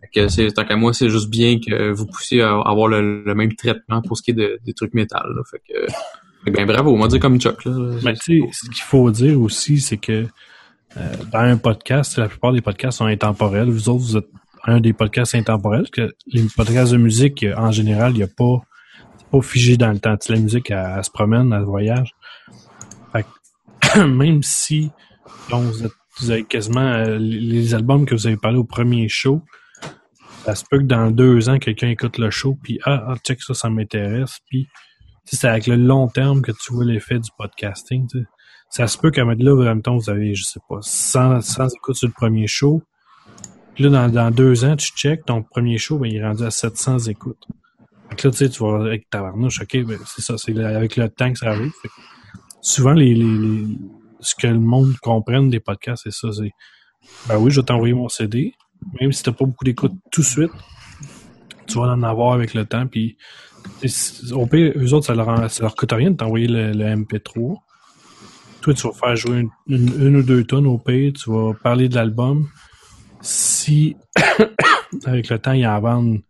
H: Fait que c'est, tant qu'à moi, c'est juste bien que vous puissiez avoir le, le même traitement pour ce qui est de- des trucs métal, là. Fait que, que ben bravo, on va dire comme Chuck, là.
F: Ben, tu sais, ce qu'il faut dire aussi, c'est que euh, dans un podcast, la plupart des podcasts sont intemporels. Vous autres, vous êtes un des podcasts intemporels, parce que les podcasts de musique, en général, il n'y a pas, pas figé dans le temps. Tu la musique, elle, se promène, elle voyage. <clears throat> Même si vous, avez quasiment euh, les albums que vous avez parlé au premier show, ça se peut que dans deux ans, quelqu'un écoute le show, puis ah, ah, check ça, ça m'intéresse, puis c'est avec le long terme que tu vois l'effet du podcasting. Ça se peut qu'à mettre là, en même temps, vous avez, je sais pas, 100, 100 écoutes sur le premier show. Puis là, dans, dans deux ans, tu check, ton premier show, ben, il est rendu à 700 écoutes. Fait là, tu sais, tu vas avec tabarnouche, ok, ben, c'est ça, c'est avec le temps que ça arrive. Fait souvent, les, les, les- ce que le monde comprenne des podcasts, c'est ça, c'est, ben oui, je vais t'envoyer mon CD, même si t'as pas beaucoup d'écoutes tout de suite, tu vas en avoir avec le temps, puis au pire, eux autres, ça leur, coûte rien de t'envoyer le, le MP3. Toi, tu vas faire jouer une ou deux tonnes au pire, tu vas parler de l'album. Si, <coughs> avec le temps, ils en vendent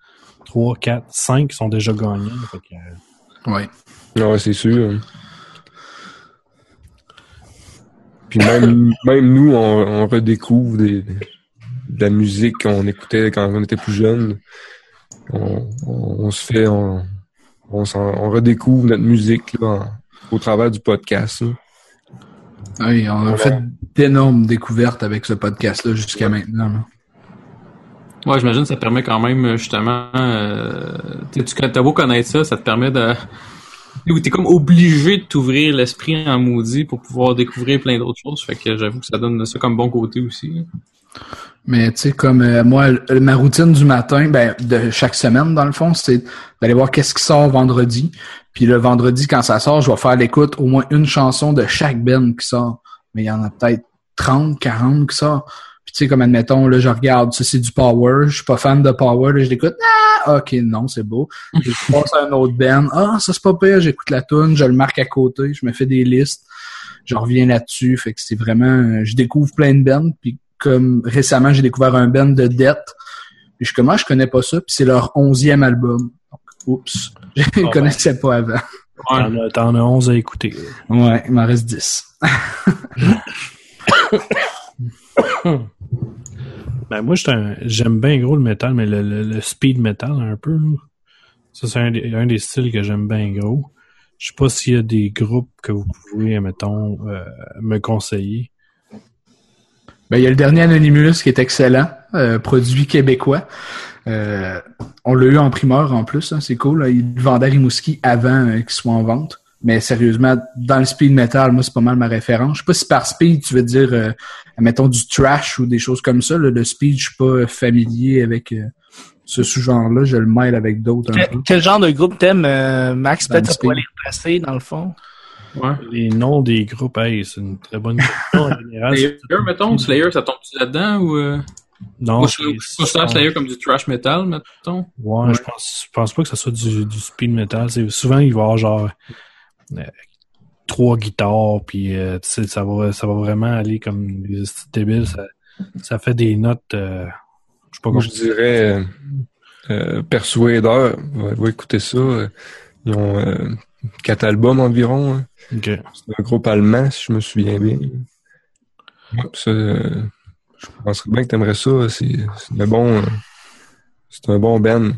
F: 3, 4, 5 qui sont déjà. Fait que, euh,
I: Ouais.
J: Ouais, c'est sûr. Puis même, <laughs> même nous, on, on redécouvre des, de la musique qu'on écoutait quand on était plus jeune. On, on, on se fait, on, on, s'en- on redécouvre notre musique là, en- au travers du podcast. là.
I: Oui, on a
J: Ouais.
I: fait d'énormes découvertes avec ce podcast-là jusqu'à maintenant. là.
H: Ouais, j'imagine que ça permet quand même, euh, justement, euh, tu t'as beau connaître ça, ça te permet de... T'es comme obligé de t'ouvrir l'esprit en maudit pour pouvoir découvrir plein d'autres choses. Fait que j'avoue que ça donne ça comme bon côté aussi.
I: Mais tu sais, comme euh, moi, ma routine du matin, ben, de chaque semaine, dans le fond, c'est d'aller voir qu'est-ce qui sort vendredi. Puis le vendredi, quand ça sort, je vais faire l'écoute au moins une chanson de chaque band qui sort. Mais il y en a peut-être 30, 40 qui sortent. Puis tu sais, comme admettons, là, je regarde, ça c'est du Power, je suis pas fan de Power, là, je l'écoute, ah, ok, non, c'est beau. Je passe à un autre band, ah, ça c'est pas pire, j'écoute la tune, je le marque à côté, je me fais des listes, je reviens là-dessus, fait que c'est vraiment, euh, je découvre plein de bands, puis comme récemment, j'ai découvert un band de Death, puis je comment je connais pas ça, puis c'est leur onzième album. Donc, oups, je
F: ben.
I: ne connaissais pas avant.
F: t'en as- T'en as 11 à écouter.
I: Ouais, il m'en reste 10.
F: Ben moi, j'aime bien gros le métal, mais le, speed metal un peu. Ça, c'est un, des- styles que j'aime bien gros. Je sais pas s'il y a des groupes que vous pouvez, mettons, euh, me conseiller.
I: Ben, il y a le dernier Anonymous qui est excellent, euh, produit québécois. Euh, on l'a eu en primeur en plus, hein, c'est cool. là. Il le vendait Rimouski avant qu'il soit en vente. Mais sérieusement, dans le speed metal, moi, c'est pas mal ma référence. Je sais pas si par speed, tu veux dire, euh, mettons, du trash ou des choses comme ça. là. Le speed, je suis pas familier avec euh, ce sous-genre-là. Je le mêle avec d'autres
G: Quel, genre de groupe t'aimes, euh, Max? Peut-être que tu pourrais
I: speed.
G: les replacer, dans le fond.
H: Ouais.
F: Les noms des groupes, hey, c'est une très bonne question en <laughs> général.
H: Slayer, mettons, Slayer, ça tombe-tu là-dedans ou... Euh...
F: Non,
H: Moi, je considère Slayer comme du trash metal, mettons.
F: Ouais, je pense, je pense pas que ce soit du, du speed metal. C'est, souvent, il va y avoir genre trois guitares, puis euh, tu sais, ça va, ça va vraiment aller comme des débiles. Ça, ça fait des notes. euh, je sais pas
J: Moi, je dirais euh, euh, Persuader. Va, va écouter ça. euh, Ils ont euh, quatre albums environ. hein. C'est un groupe allemand, si je me souviens bien. Ça, euh, je penserais bien que t'aimerais ça. C'est c'est un bon, euh, c'est un bon band.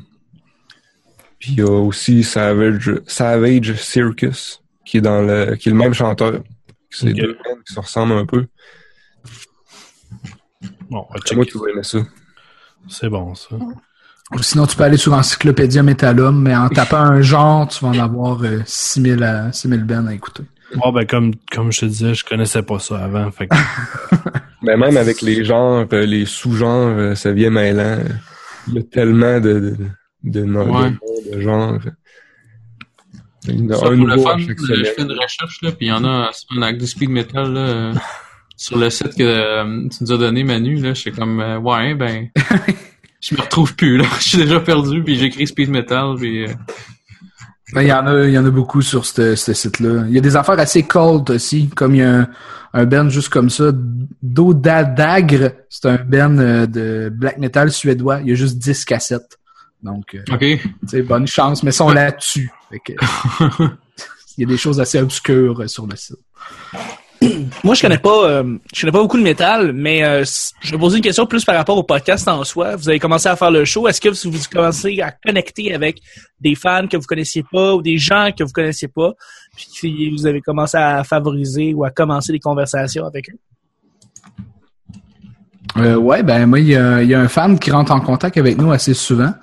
J: Puis il y a aussi Savage, Savage Circus, qui est dans le, qui est le même chanteur. C'est deux bands qui se ressemblent un peu.
F: Bon,
J: Moi, tu vas aimer ça.
F: C'est bon, ça.
I: Ou sinon, tu peux aller sur Encyclopédia Metalum, mais en tapant un genre, tu vas en avoir euh, 6000 à 6000 bands à écouter.
F: Bon, ben, comme, comme je te disais, je connaissais pas ça avant. Fait que,
J: Mais <laughs> même avec les genres, euh, les sous-genres, euh, ça vient mêlant. Il y a tellement de, de, de,
H: Ouais.
J: de noms, de
H: Ça,
J: un
H: pour le fun,
J: chaque
H: je fais une recherche, là, puis il y en a sur avec du speed metal, là, euh, <laughs> sur le site que euh, tu nous as donné, Manu, là, je suis comme, euh, ouais, ben, <laughs> Je me retrouve plus, là. <laughs> Je suis déjà perdu, puis j'écris speed metal, puis... euh,
I: Ben, Il y en a, il y en a beaucoup sur ce site-là. Il y a des affaires assez cold aussi, comme il y a un, un band juste comme ça, Dodadagre, c'est un band euh, de black metal suédois. Il y a juste 10 cassettes. Donc, euh,
H: OK.
I: tu sais, bonne chance, mais ils sont là-dessus. Fait que, <laughs> Il y a des choses assez obscures euh, sur le site.
G: Moi, je connais pas, euh, je connais pas beaucoup de métal, mais euh, je vais poser une question plus par rapport au podcast en soi. Vous avez commencé à faire le show. Est-ce que vous, vous commencez à connecter avec des fans que vous connaissiez pas ou des gens que vous connaissiez pas, puis que vous avez commencé à favoriser ou à commencer des conversations avec eux?
I: Euh, ouais, ben moi, il y, a, il y a un fan qui rentre en contact avec nous assez souvent.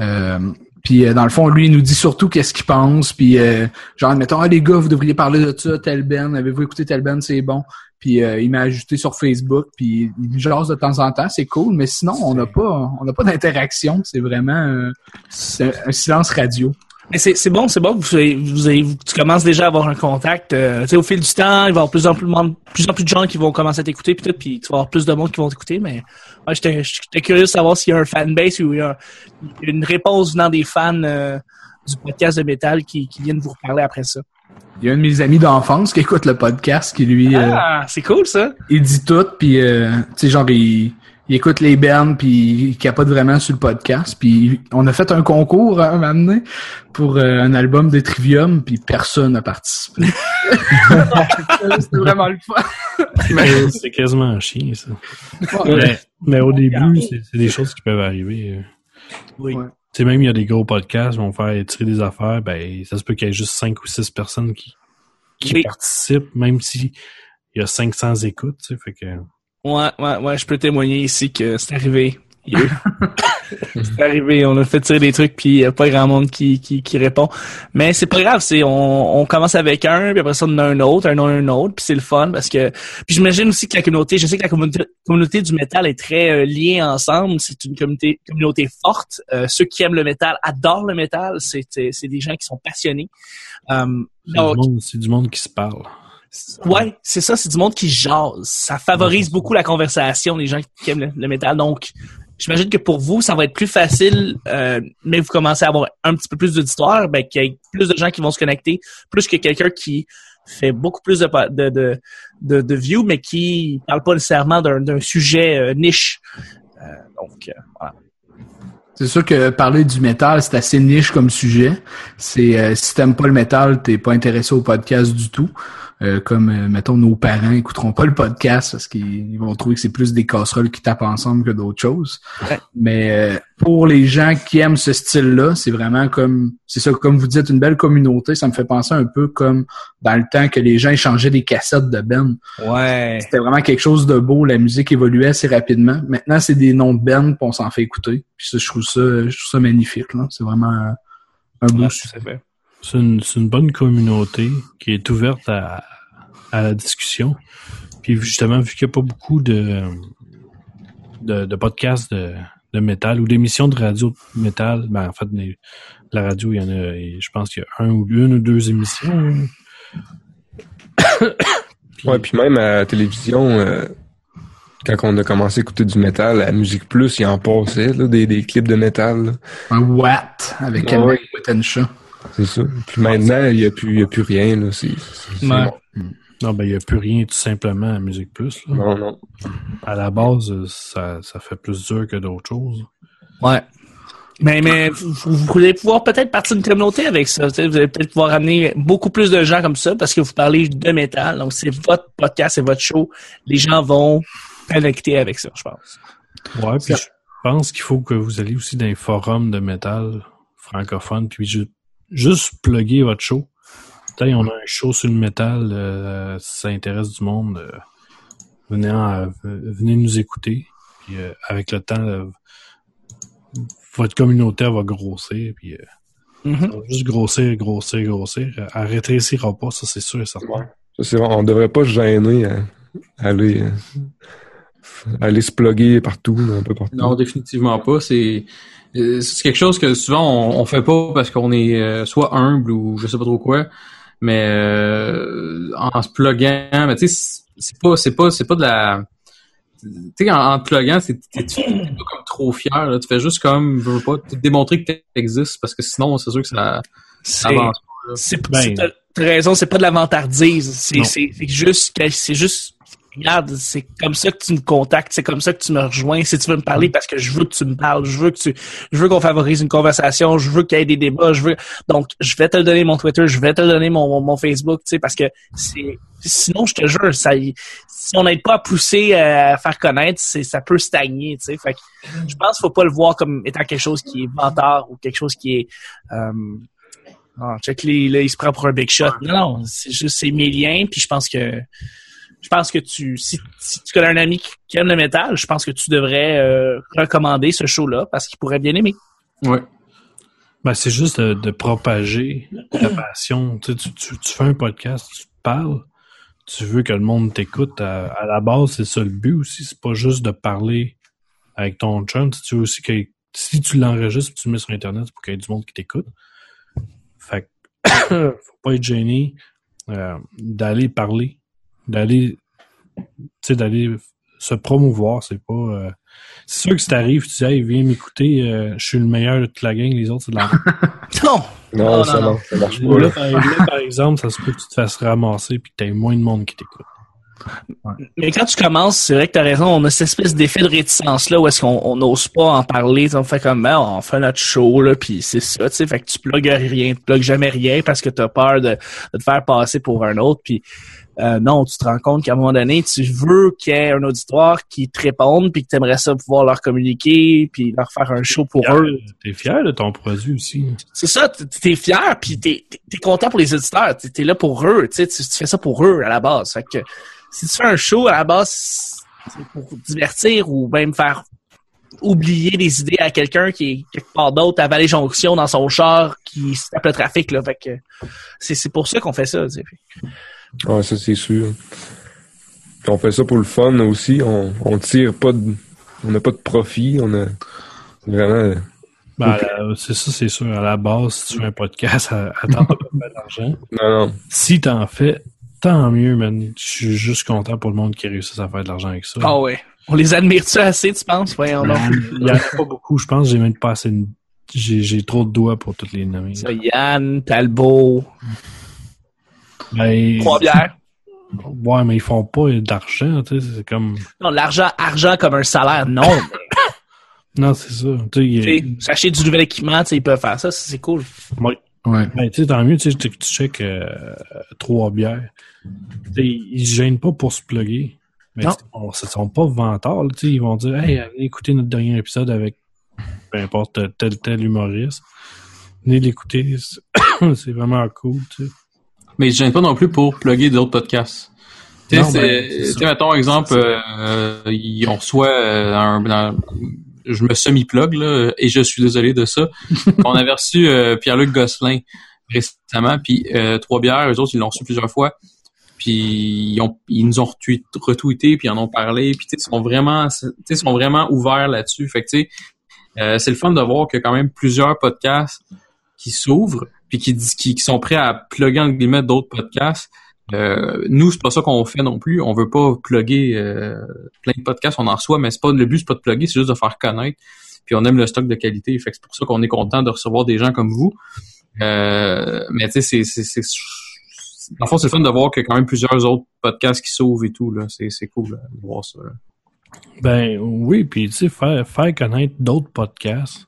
I: Euh, puis euh, dans le fond, lui, il nous dit surtout qu'est-ce qu'il pense. Puis euh, genre, mettons, ah les gars, vous devriez parler de ça, tel Ben, avez-vous écouté tel Ben, c'est bon. Puis euh, il m'a ajouté sur Facebook, puis il jase de temps en temps, c'est cool. Mais sinon, on n'a pas, on n'a pas d'interaction. C'est vraiment euh, un silence radio.
G: Mais c'est bon, c'est bon que vous, avez- vous, avez- tu commences déjà à avoir un contact. euh, tu sais, au fil du temps, il va y avoir plus en plus, plus en plus de gens qui vont commencer à t'écouter, puis tout, puis tu vas avoir plus de monde qui vont t'écouter. Mais ouais, j'étais curieux de savoir s'il y a un fanbase ou il y a une réponse venant des fans euh, du podcast de métal qui, qui viennent vous reparler après ça.
I: Il y a un de mes amis d'enfance qui écoute le podcast, qui lui, euh,
G: Ah, c'est cool ça.
I: il dit tout, puis euh, tu sais, genre, il, il écoute les bands, puis il capote vraiment sur le podcast. Puis on a fait un concours hein, un moment donné pour euh, un album de Trivium, puis personne n'a participé. <laughs> C'était vraiment le fun.
F: Mais c'est quasiment un chien, ça. Mais, mais au début, c'est des choses qui peuvent arriver. euh.
G: Oui.
I: Ouais.
F: Tu sais, même il y a des gros podcasts qui vont faire étirer des affaires, ben ça se peut qu'il y ait juste 5 ou 6 personnes qui, qui
G: Oui.
F: participent, même si il y a 500 écoutes, tu sais, fait que...
G: Ouais, ouais, ouais, je peux témoigner ici que c'est arrivé. Yeah. <laughs> c'est arrivé, on a fait tirer des trucs puis il y a pas grand monde qui, qui, qui répond. Mais c'est pas grave, c'est on, on commence avec un, puis après ça on a un autre, un autre, un autre, puis c'est le fun parce que puis j'imagine aussi que la communauté, je sais que la communauté, communauté du métal est très euh, liée ensemble, c'est une communauté communauté forte. Euh, ceux qui aiment le métal adorent le métal, c'est des gens qui sont passionnés. Euh,
F: du, c'est du monde qui se parle.
G: Ouais, c'est ça, c'est du monde qui jase. Ça favorise beaucoup la conversation des gens qui aiment le, métal. Donc, j'imagine que pour vous, ça va être plus facile, euh, mais vous commencez à avoir un petit peu plus d'auditoire, ben, qu'il y ait plus de gens qui vont se connecter, plus que quelqu'un qui fait beaucoup plus de, de, de, de, views, mais qui parle pas nécessairement d'un sujet euh, niche. Euh, donc, voilà.
I: C'est sûr que parler du métal, c'est assez niche comme sujet. C'est si t'aimes pas le métal, t'es pas intéressé au podcast du tout. Euh, comme euh, mettons nos parents écouteront pas le podcast parce qu'ils ils vont trouver que c'est plus des casseroles qui tapent ensemble que d'autres choses.
G: Ouais.
I: Mais euh, pour les gens qui aiment ce style-là, c'est vraiment comme c'est ça comme vous dites une belle communauté. Ça me fait penser un peu comme dans le temps que les gens échangeaient des cassettes de Ben.
G: Ouais.
I: C'était vraiment quelque chose de beau. La musique évoluait assez rapidement. Maintenant, c'est des noms de band, puis on s'en fait écouter. Puis ça, je trouve ça, je trouve ça magnifique. là. C'est vraiment un, un beau
G: Ouais,
I: succès.
F: C'est une, c'est une bonne communauté qui est ouverte à, à la discussion. Puis justement, vu qu'il n'y a pas beaucoup de, de, de podcasts de, de métal ou d'émissions de radio de métal, ben en fait, les- la radio, il y en a, je pense qu'il y a un ou une ou deux émissions. <coughs> Puis-
J: Ouais, puis même à la télévision, euh, quand on a commencé à écouter du métal, à Musique Plus, il en passait là, des, des clips de métal. là.
I: Un Watt avec
J: Ah ouais.
I: Wittenshaw.
J: C'est ça. Puis maintenant, il n'y a, plus- il y a plus rien. Là. C'est, c'est- c'est
G: Ouais.
J: bon.
F: Non, ben il n'y a plus rien tout simplement à Musique Plus. là.
J: Non, non.
F: À la base, euh, ça, ça fait plus dur que d'autres choses.
G: Ouais. Mais, mais vous, vous allez pouvoir peut-être partir d'une communauté avec ça. Vous allez peut-être pouvoir amener beaucoup plus de gens comme ça parce que vous parlez de métal. Donc, c'est votre podcast, c'est votre show. Les gens vont connecter avec ça, je pense.
F: Ouais, puis je pense qu'il faut que vous alliez aussi dans les forums de métal francophones, puis juste plugger votre show. Putain, on a un show sur le métal, euh, si ça intéresse du monde, euh, venez, en- euh, venez nous écouter. Puis euh, avec le temps, euh, votre communauté va grossir, puis euh,
G: Mhm.
F: ça va juste grossir, grossir, grossir. Elle rétrécira pas, ça c'est sûr et certain.
J: Ouais. Ça, c'est vrai. On devrait pas se gêner à, à aller, aller se plugger partout, là, un peu partout.
H: Non, définitivement pas. C'est c'est quelque chose que souvent on, on fait pas parce qu'on est euh, soit humble ou je sais pas trop quoi, mais euh, en se pluguant, mais tu sais, c'est- pas c'est pas c'est pas de la tu sais, en, en te pluguant, c'est, t'es, pas comme trop fier, là? Tu fais juste comme, veux pas, te démontrer que t'existes, parce que sinon, c'est sûr que ça, ça
G: C'est,
H: avance.
G: c'est,
F: Ben-
G: c'est- t'as raison, c'est pas de la vantardise. C'est, c'est, c'est juste, que- c'est juste, regarde, c'est comme ça que tu me contactes, c'est comme ça que tu me rejoins. Si tu veux me parler parce que je veux que tu me parles, je veux que tu, je veux qu'on favorise une conversation, je veux qu'il y ait des débats, je veux, donc, je vais te le donner mon Twitter, je vais te le donner mon, mon Facebook, tu sais, parce que c'est, sinon, je te jure, ça, si on n'aide pas à pousser, euh, à faire connaître, c'est, ça peut stagner, tu sais. Fait que, je pense qu'il faut pas le voir comme étant quelque chose qui est vantard ou quelque chose qui est, euh, ah, check les, là, il se prend pour un big shot. Non, non, c'est juste, c'est mes liens, puis je pense que, je pense que tu, si, si tu connais un ami qui, qui aime le métal, je pense que tu devrais euh, recommander ce show-là parce qu'il pourrait bien aimer.
H: Ouais.
F: Ben, c'est juste de, de propager ta passion. Tu, sais, tu, tu, tu fais un podcast, tu parles, tu veux que le monde t'écoute. À, à la base, c'est ça le but aussi. C'est pas juste de parler avec ton chum. Tu veux aussi que si tu l'enregistres tu le mets sur Internet, c'est pour qu'il y ait du monde qui t'écoute. Fait que <coughs> faut pas être gêné euh, d'aller parler, d'aller tu sais, d'aller se promouvoir. C'est pas. euh, c'est sûr que si t'arrives, tu dis Hey, viens m'écouter, euh, je suis le meilleur de toute la gang, les autres, c'est de la <laughs>
G: Non!
J: Non,
G: non,
J: ça,
G: non.
J: non, ça marche pas.
F: Là,
J: Là.
F: par, là, par exemple, ça se peut que tu te fasses ramasser puis que t'aies moins de monde qui t'écoute.
G: Mais quand tu commences, c'est vrai que tu as raison, on a cette espèce d'effet de réticence-là où est-ce qu'on on n'ose pas en parler. On fait comme, ben, on fait notre show, là, puis c'est ça, tu sais. Fait que tu plugues rien, tu plugues jamais rien parce que tu as peur de, de te faire passer pour un autre. Puis euh, non, tu te rends compte qu'à un moment donné, tu veux qu'il y ait un auditoire qui te réponde puis que tu aimerais ça pouvoir leur communiquer puis leur faire un show pour eux.
F: T'es fier de ton produit aussi.
G: C'est ça, t'es fier puis t'es es content pour les auditeurs. T'es es là pour eux, tu sais, tu fais ça pour eux à la base. Fait que si tu fais un show à la base, c'est pour divertir ou même faire oublier des idées à quelqu'un qui est quelque part d'autre à Vallée Jonction dans son char qui se tape le trafic là. Fait que c'est c'est pour ça qu'on fait ça. tu sais.
J: Ouais, ça, c'est sûr. Puis on fait ça pour le fun aussi. On, on tire pas de. On n'a pas de profit. On a. c'est Vraiment.
F: Ben, c'est ça, c'est sûr. À la base, si tu fais un podcast, attends pas de d'argent.
J: Non, non.
F: Si t'en fais, tant mieux, man. Je suis juste content pour le monde qui réussit à faire de l'argent avec ça.
G: Ah ouais. On les admire-tu assez, tu penses? Voyons donc.
F: Il y en a pas beaucoup, je pense. J'ai même pas assez. de- J'ai, j'ai trop de doigts pour toutes les nommer.
G: Ça, Yann, Talbot,
F: Ben,
G: Trois-Bières. <laughs>
F: ouais, mais ils font pas d'argent, tu sais. C'est comme.
G: Non, l'argent, argent comme un salaire, non. <laughs>
F: Non, c'est ça. Tu sais,
G: acheter du nouvel équipement, tu sais, ils peuvent faire ça, c'est cool.
F: Ouais.
I: Ouais.
F: Ben, tu sais, tant mieux, tu sais, tu tu check euh, trois bières. Tu sais, ils se gênent pas pour se plugger. Mais
G: Non.
F: tu sais, on- ce sont pas vantards, tu sais, ils vont dire Hey, allez écouter notre dernier épisode avec peu importe tel tel humoriste. Venez l'écouter. C'est <coughs> c'est vraiment cool, tu sais.
H: Mais je gêne pas non plus pour plugger d'autres podcasts. Tu sais,
F: ben,
H: mettons, exemple, euh, euh, on reçoit un, un- je me semi-plug, là, et je suis désolé de ça. <laughs> on avait reçu euh, Pierre-Luc Gosselin récemment, puis euh, Trois Bières, eux autres, ils l'ont reçu plusieurs fois. Puis ils, ont, ils nous ont retweet- retweeté, puis ils en ont parlé, puis tu sais, ils sont vraiment, tu sais, ils sont vraiment ouverts là-dessus. Fait que tu sais, euh, c'est le fun de voir qu'il y a quand même plusieurs podcasts qui s'ouvrent, puis qui, qui, qui sont prêts à plugger en guillemets d'autres podcasts. Euh, nous, c'est pas ça qu'on fait non plus. On veut pas plugger euh, plein de podcasts, on en reçoit, mais c'est pas le but, c'est pas de plugger, c'est juste de faire connaître. Puis on aime le stock de qualité. Fait que c'est pour ça qu'on est content de recevoir des gens comme vous. Euh, mais tu sais, c'est, dans le fond, c'est le fun de voir qu'il y a quand même plusieurs autres podcasts qui s'ouvrent et tout. Là. C'est, cool là, de voir ça.
F: Ben oui, puis tu sais, faire connaître d'autres podcasts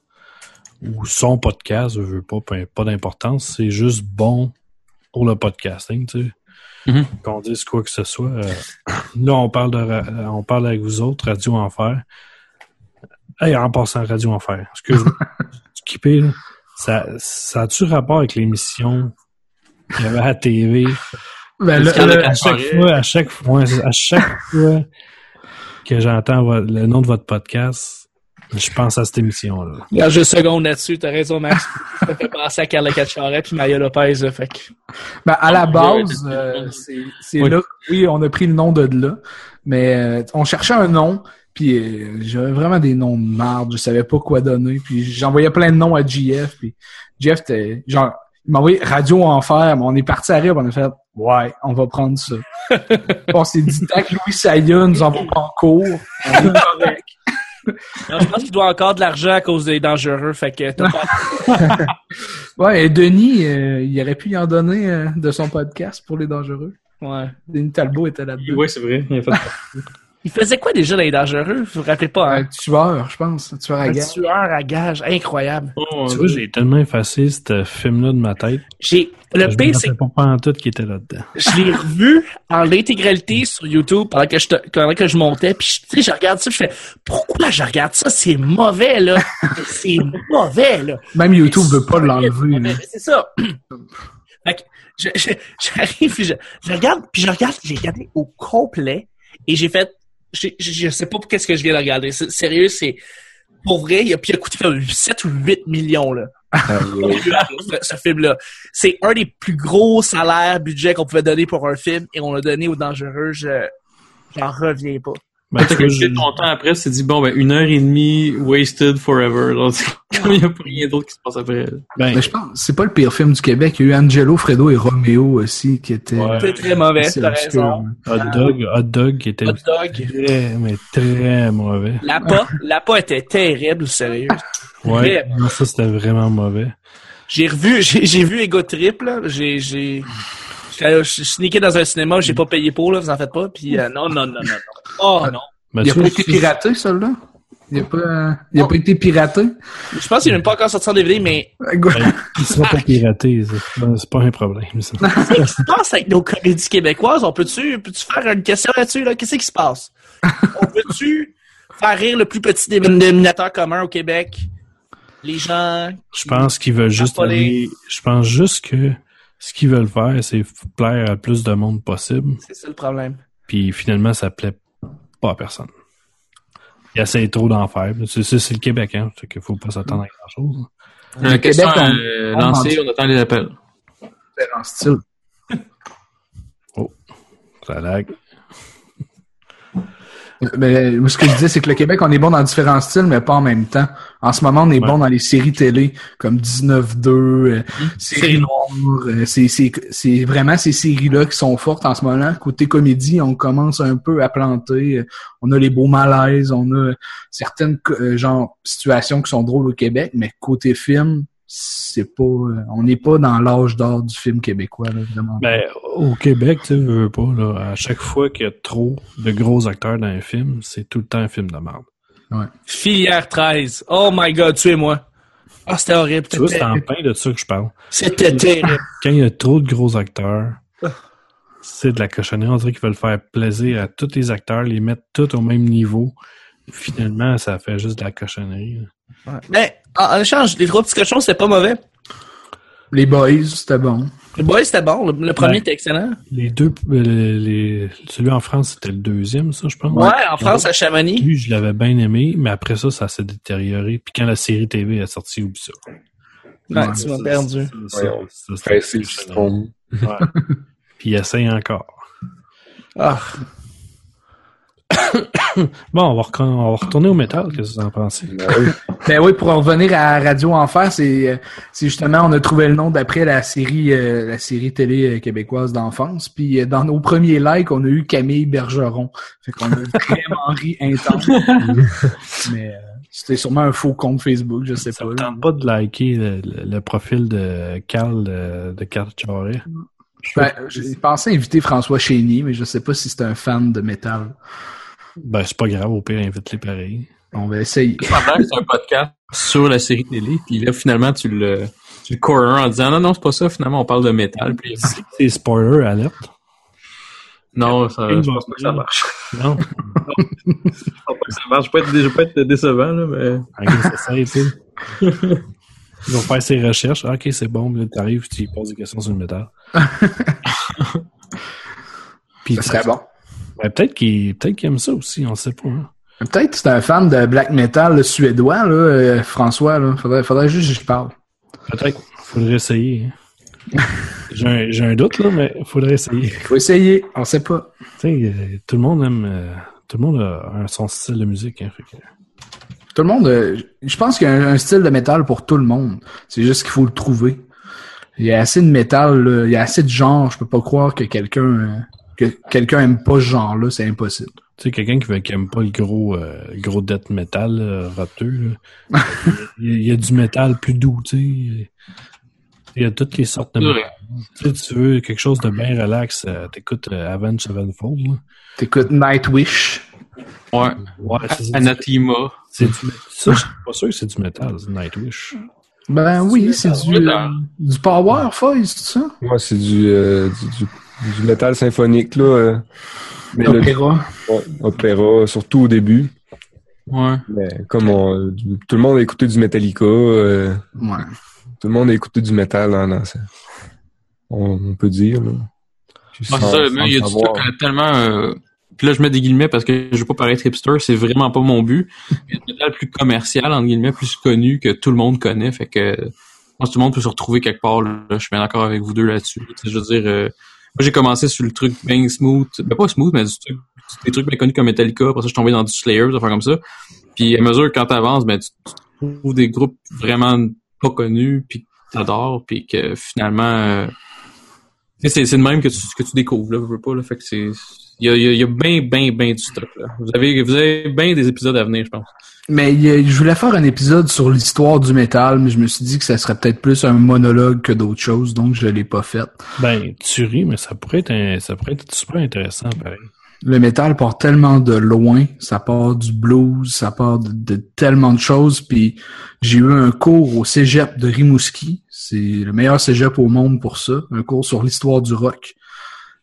F: ou son podcast, je veux pas, pas d'importance, c'est juste bon pour le podcasting, tu sais.
H: Mhm.
F: Qu'on dise quoi que ce soit. euh, là, on parle de ra- on parle avec vous autres, Radio Enfer. Hey, en passant Radio Enfer, excuse-moi, <laughs> skippé. Ça, ça a-tu rapport avec l'émission qu'il y avait à la TV?
I: Ben, là, là,
F: à chaque fois, à chaque fois, à chaque fois que j'entends le nom de votre podcast, je pense à cette émission-là.
G: Regarde, juste une seconde là-dessus, t'as raison, Max. Ça fait <laughs> penser à Carla Cacciaret puis Maya Lopez, là, fait que...
I: Ben, à la
H: Ouais,
I: base, euh, c'est c'est
H: Oui.
I: là. Oui, on a pris le nom de là, mais euh, on cherchait un nom, puis euh, j'avais vraiment des noms de marde, je savais pas quoi donner, puis j'envoyais plein de noms à GF, puis Jeff, était- genre, Il m'a envoyé Radio Enfer, mais on est parti à rire, on a fait Ouais, on va prendre ça. <laughs> on s'est dit tant que Louis Saya nous envoie pas en cours, on est correct.
G: Non, je pense qu'il doit encore de l'argent à cause des dangereux, fait que pas- <laughs>
I: Ouais, et Denis, euh, il aurait pu y en donner euh, de son podcast pour les dangereux.
G: Ouais.
I: Denis Talbot était là-dedans.
H: Oui, c'est vrai. Il a fait <laughs>
G: Il faisait quoi déjà dans les dangereux? Vous vous rappelez pas,
I: Un
G: hein?
I: tueur, je pense. Un tueur à
G: Un
I: gage.
G: tueur à gage. Incroyable.
F: Tu vois, j'ai tellement effacé ce film-là de ma tête.
G: J'ai, le
F: je
G: pire, c'est
F: pas en tout qui était là-dedans.
G: je l'ai revu en l'intégralité sur YouTube pendant que je, te- pendant que je montais. Puis, je- tu sais, je regarde ça, je fais, pourquoi je regarde ça? C'est mauvais, là. <laughs> c'est mauvais, là.
I: Même YouTube veut pas l'enlever.
G: Mais
I: là.
G: C'est ça. <clears throat> fait que, je- je- <laughs> j'arrive, puis je, je regarde, puis je regarde, j'ai regardé au complet, et j'ai fait, je, je, sais pas qu'est-ce que je viens de regarder. Sérieux, c'est, pour vrai, il a, puis il a coûté comme 7 ou 8 millions, là. <laughs> ce, ce film-là. C'est un des plus gros salaires budget qu'on pouvait donner pour un film, et on l'a donné au Dangereux, je, j'en reviens pas.
F: Ben, tu
H: T'as calculé ton temps après, tu t'es dit, bon, ben, une heure et demie wasted forever. <laughs> Comme il n'y a pas rien d'autre qui se passe après.
F: ben,
I: Mais je pense c'est pas le pire film du Québec. Il y a eu Angelo, Fredo et Roméo aussi qui étaient.
F: Ouais.
G: Très mauvais, t'as raison.
F: Hot Dog, Hot Dog qui était
G: Hot Dog.
F: très, mais très mauvais.
G: L'APA, l'APA était terrible, sérieux.
F: Ouais, non, ça c'était vraiment mauvais.
G: J'ai revu, j'ai, j'ai vu Ego Trip, là. J'ai, j'ai, je suis sneaké dans un cinéma, j'ai pas payé pour, là, vous en faites pas. Puis, euh, non, non, non, non, non. Oh, non.
F: Ben,
I: Il a pas été piraté, celui-là? Il a pas, euh, il a pas été piraté?
G: Je pense qu'il est même pas encore sorti en DVD, mais
F: Il sera pas piraté, c'est pas, c'est pas un problème, ça. <laughs>
G: qu'est-ce qui se passe avec nos comédies québécoises? On peut-tu, peux-tu faire une question là-dessus, là? Qu'est-ce qui se passe? On peut-tu faire rire le plus petit dé- dénominateur commun au Québec? Les gens,
F: Je pense qu'ils veulent juste aller, je pense juste que ce qu'ils veulent faire, c'est plaire à le plus de monde possible.
G: c'est ça le problème.
F: Puis finalement, ça plaît pas à personne. Il essaie trop d'en faire. C'est, le Québec, hein. Fait qu'il faut pas s'attendre à grand chose.
H: Euh, question
I: Québec, on-
H: euh,
I: on
H: lancée,
I: vend-
H: on attend les appels.
I: C'est en style.
F: Ça lag.
I: Mais moi, ce que je disais, c'est que le Québec, on est bon dans différents styles, mais pas en même temps. En ce moment, on est
F: Ouais.
I: bon dans les séries télé, comme 19-2, euh, Série Noire. euh, c'est, c'est, c'est vraiment ces séries-là qui sont fortes en ce moment. Côté comédie, on commence un peu à planter. Euh, On a les beaux malaises, on a certaines euh, genre situations qui sont drôles au Québec, mais côté film, c'est pas, euh, on n'est pas dans l'âge d'or du film québécois, là, évidemment.
F: Ben, au Québec, tu veux pas, là, à chaque fois qu'il y a trop de gros acteurs dans un film, c'est tout le temps un film de merde.
G: Filière 13. Oh my god, tuez-moi. Ah, c'était horrible.
F: Tu vois, c'est
G: C'était,
F: en plein de ça que je parle.
G: c'était terrible.
F: Quand il y a trop de gros acteurs, c'est de la cochonnerie. On dirait qu'ils veulent faire plaisir à tous les acteurs, les mettre tous au même niveau. Finalement, ça fait juste de la cochonnerie.
G: Mais, en, en échange, les trois petits cochons, c'était pas mauvais.
I: Les Boys, c'était bon.
G: Le boy, c'était bon. Le, le premier
F: Ouais.
G: était excellent.
F: Les deux, euh, les, celui en France, c'était le deuxième, ça, je pense.
G: Ouais, en France, à Chamonix.
F: Lui, je l'avais bien aimé, mais après ça, ça s'est détérioré. Puis quand la série TV est sortie, oublie ça.
G: Ouais, tu m'as perdu.
J: C'est le citron.
F: Ouais. <laughs> Puis il essaye encore.
G: Ah. <coughs>
F: Bon, on va, recon- on va retourner au métal. Qu'est-ce que vous en pensez?
J: Ben oui.
I: Ben oui, pour en revenir à Radio Enfer, c'est euh, c'est justement on a trouvé le nom d'après la série euh, la série télé euh, québécoise d'enfance. Puis euh, dans nos premiers likes, on a eu Camille Bergeron. Fait qu'on a vraiment ri intense. <laughs> Mais euh, c'était sûrement un faux compte Facebook, je sais
F: Ça
I: pas. là.
F: tente pas de liker le, le- le profil de Carl de, de Carl.
I: Ben, j'ai pensé inviter François Chénier, mais je sais pas si c'est un fan de métal.
F: Ben, c'est pas grave, au pire, invite-les pareil.
I: On va essayer. <laughs>
H: C'est un podcast sur la série télé, puis là, finalement, tu le, tu le corner en disant, non, non, c'est pas ça, finalement, on parle de métal, puis
F: C'est spoiler alerte.
H: non, ça, je pense pas que ça marche.
F: Non, <laughs>
H: Je pense pas que ça marche. Je vais pas être, je vais pas être décevant, là, mais...
F: ok, ça sais. <laughs> Ils vont faire ses recherches. Ah, Ok, c'est bon. Là, t'arrives, tu poses des questions sur le métal. <laughs> Puis,
I: Ça serait bon.
F: ben, peut-être qu'il peut aime ça aussi, on sait pas. hein.
I: Peut-être que c'est un fan de black metal le suédois, là, euh, François. Là. Faudrait, faudrait juste que je parle.
F: Peut-être. Faudrait essayer. <laughs> J'ai un, un doute, là, mais faudrait essayer.
I: Faut essayer, on sait pas.
F: Tu sais, euh, tout le monde aime. euh, tout le monde a un- son style de musique. Hein, fait que-
I: Tout le monde, euh, je pense qu'il y a un, un style de métal pour tout le monde. C'est juste qu'il faut le trouver. Il y a assez de métal, là, il y a assez de genres, je peux pas croire que quelqu'un euh, que quelqu'un aime pas ce genre-là, c'est impossible.
F: Tu sais, quelqu'un qui, veut- qui aime pas le gros, euh, gros death metal, roteux, là. il, y a, il y a du métal plus doux, tu sais. Il y a toutes les sortes de métal. Tu sais, tu veux quelque chose de bien relax, euh, t'écoutes euh, Avenged Sevenfold.
I: T'écoutes Nightwish.
H: Ouais.
F: Ouais,
H: Anathema.
F: C'est du Ça, je <laughs> suis pas sûr que c'est du métal, c'est Nightwish.
I: Ben oui, c'est du, euh, du power, Foy, c'est ça?
J: Moi, c'est du, euh, du, du, du métal symphonique, là. euh, le-
I: Opéra.
J: ouais, opéra, surtout au début.
H: Ouais.
J: Mais comme on, du- tout le monde a écouté du Metallica, euh,
I: Ouais.
J: tout le monde a écouté du métal dans ça. On, on peut dire, là. Puis
H: Ouais,
J: sans-
H: c'est ça, mais il y a du truc tellement. euh, Puis là, je mets des guillemets parce que je veux pas paraître hipster, c'est vraiment pas mon but. A du métal plus commercial, entre guillemets, plus connu que tout le monde connaît. Fait que moi, si tout le monde peut se retrouver quelque part, là, je suis bien d'accord avec vous deux là-dessus. Je veux dire, euh, moi j'ai commencé sur le truc bien smooth, ben pas smooth, mais du truc, des trucs bien connus comme Metallica. Après ça, je suis tombé dans du Slayer, des affaires comme ça. Puis à mesure quand t'avances, ben tu, tu trouves des groupes vraiment pas connus, puis que t'adores, puis que finalement. euh, c'est c'est le même que tu, que tu découvres, là, je veux pas, là. Fait que c'est. Il y a, il y a, il y a bien, bien, bien du stock, là. Vous avez, vous avez bien des épisodes à venir, je pense.
I: Mais il y a- je voulais faire un épisode sur l'histoire du métal, mais je me suis dit que ça serait peut-être plus un monologue que d'autres choses, donc je l'ai pas fait.
F: Ben, tu ris, mais ça pourrait être, un- ça pourrait être super intéressant, pareil.
I: Le métal part tellement de loin, ça part du blues, ça part de, de tellement de choses, puis j'ai eu un cours au cégep de Rimouski, c'est le meilleur cégep au monde pour ça, un cours sur l'histoire du rock.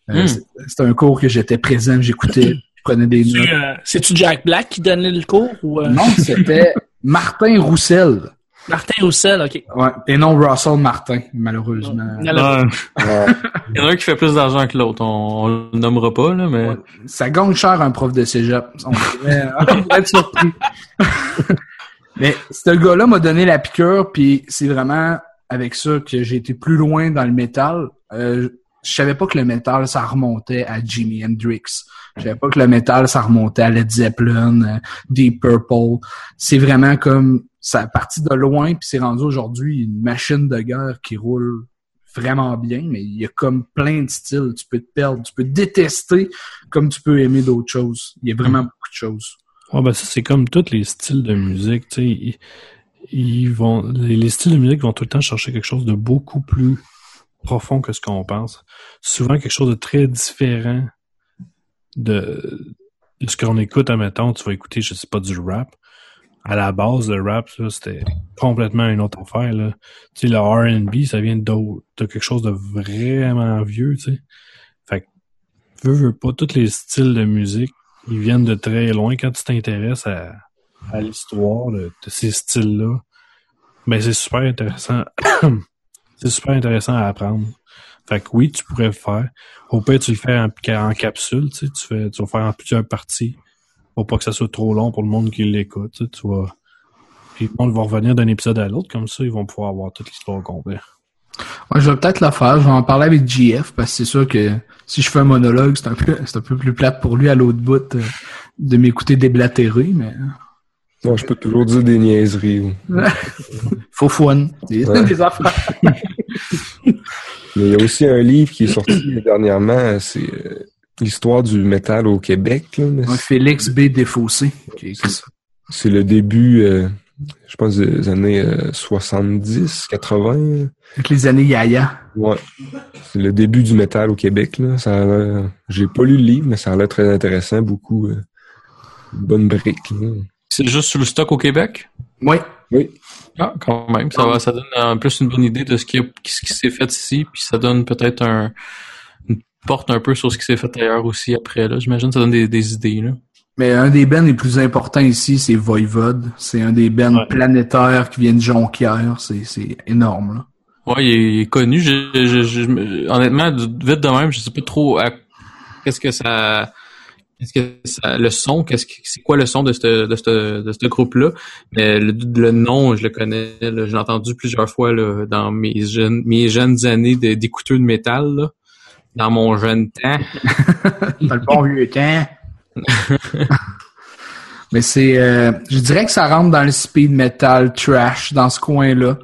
I: Euh,
H: Hmm.
I: c'est- C'était un cours que j'étais présent, j'écoutais, je prenais des notes.
G: euh, C'est-tu Jack Black qui donnait le cours ou euh,
I: Non, c'était <laughs> Martin Roussel.
G: Martin Roussel, ok.
I: Ouais, et non Russell Martin, malheureusement.
G: Alors,
H: Il y en a un qui fait plus d'argent que l'autre. On, on le nommera pas, là, mais.
I: Ouais. Ça gagne cher un prof de cégep. On pourrait, <laughs> on pourrait être surpris. <laughs> Mais ce gars-là m'a donné la piqûre, puis c'est vraiment avec ça que j'ai été plus loin dans le métal. Euh, je savais pas que le métal, ça remontait à Jimi Hendrix. Je savais pas que le métal, ça remontait à Led Zeppelin, euh, Deep Purple. C'est vraiment comme ça a parti de loin, puis c'est rendu aujourd'hui une machine de guerre qui roule vraiment bien, mais il y a comme plein de styles. Tu peux te perdre, tu peux détester comme tu peux aimer d'autres choses. Il y a vraiment beaucoup de choses.
F: Ouais, ben ça, c'est comme tous les styles de musique, tu sais. Ils, vont, les styles de musique vont tout le temps chercher quelque chose de beaucoup plus profond que ce qu'on pense. Souvent quelque chose de très différent de, ce qu'on écoute, admettons, tu vas écouter, je sais pas, du rap. À la base, le rap, c'était complètement une autre affaire. Tu sais, le R&B, ça vient de quelque chose de vraiment vieux, tu sais. Fait que, veux, veux pas, tous les styles de musique, ils viennent de très loin. Quand tu t'intéresses à, à l'histoire de, de ces styles-là, ben c'est super intéressant. <clears throat> c'est super intéressant à apprendre. Fait que oui, tu pourrais le faire. Au pire, tu le fais en, capsule, tu sais, tu tu vas faire en plusieurs parties. Pour pas que ça soit trop long pour le monde qui l'écoute, tu. Puis le monde va revenir d'un épisode à l'autre, comme ça, ils vont pouvoir avoir toute l'histoire complète.
I: Ouais, je vais peut-être le faire. Je vais en parler avec JF parce que c'est sûr que si je fais un monologue, c'est un peu, c'est un peu plus plate pour lui à l'autre bout euh, de m'écouter déblatérer, mais
J: Non, je peux toujours dire des niaiseries. <laughs>
I: faut fun. Des,
J: Ouais. <laughs>
I: des affaires. <laughs>
J: Mais il y a aussi un livre qui est sorti dernièrement, c'est euh, l'histoire du métal au Québec. là, mais
I: Un Félix B. Défaussé.
J: C'est le début, euh, je pense, des années euh, 70, 80.
I: Avec les années Yaya.
J: Ouais. C'est le début du métal au Québec. Là. Ça a l'air- J'ai pas lu le livre, mais ça a l'air très intéressant. Beaucoup euh, bonne brique. là.
H: C'est juste sur le stock au Québec?
I: Oui.
J: Oui.
H: Ah, quand même. Ça va, ça donne en plus une bonne idée de ce qui, ce qui s'est fait ici, puis ça donne peut-être un, une porte un peu sur ce qui s'est fait ailleurs aussi après, là. J'imagine que ça donne des, des idées, là.
I: Mais un des bands les plus importants ici, c'est Voivode. C'est un des
F: Ouais.
I: planétaires qui viennent de Jonquière. C'est, c'est énorme, là.
H: Ouais, il est, il est connu. Je, je, je- je me- honnêtement, vite de même, je sais pas trop à- qu'est-ce que ça, qu'est-ce que ça, le son, qu'est-ce que, c'est quoi le son de ce de ce de ce groupe-là? Mais le, le nom, je le connais. là. Je l'ai entendu plusieurs fois là, dans mes jeunes mes jeunes années d'écouteux de métal. Là, dans mon jeune temps. <laughs>
I: Dans le bon vieux temps. <laughs> Mais c'est, euh, je dirais que ça rentre dans le speed metal trash dans ce coin-là.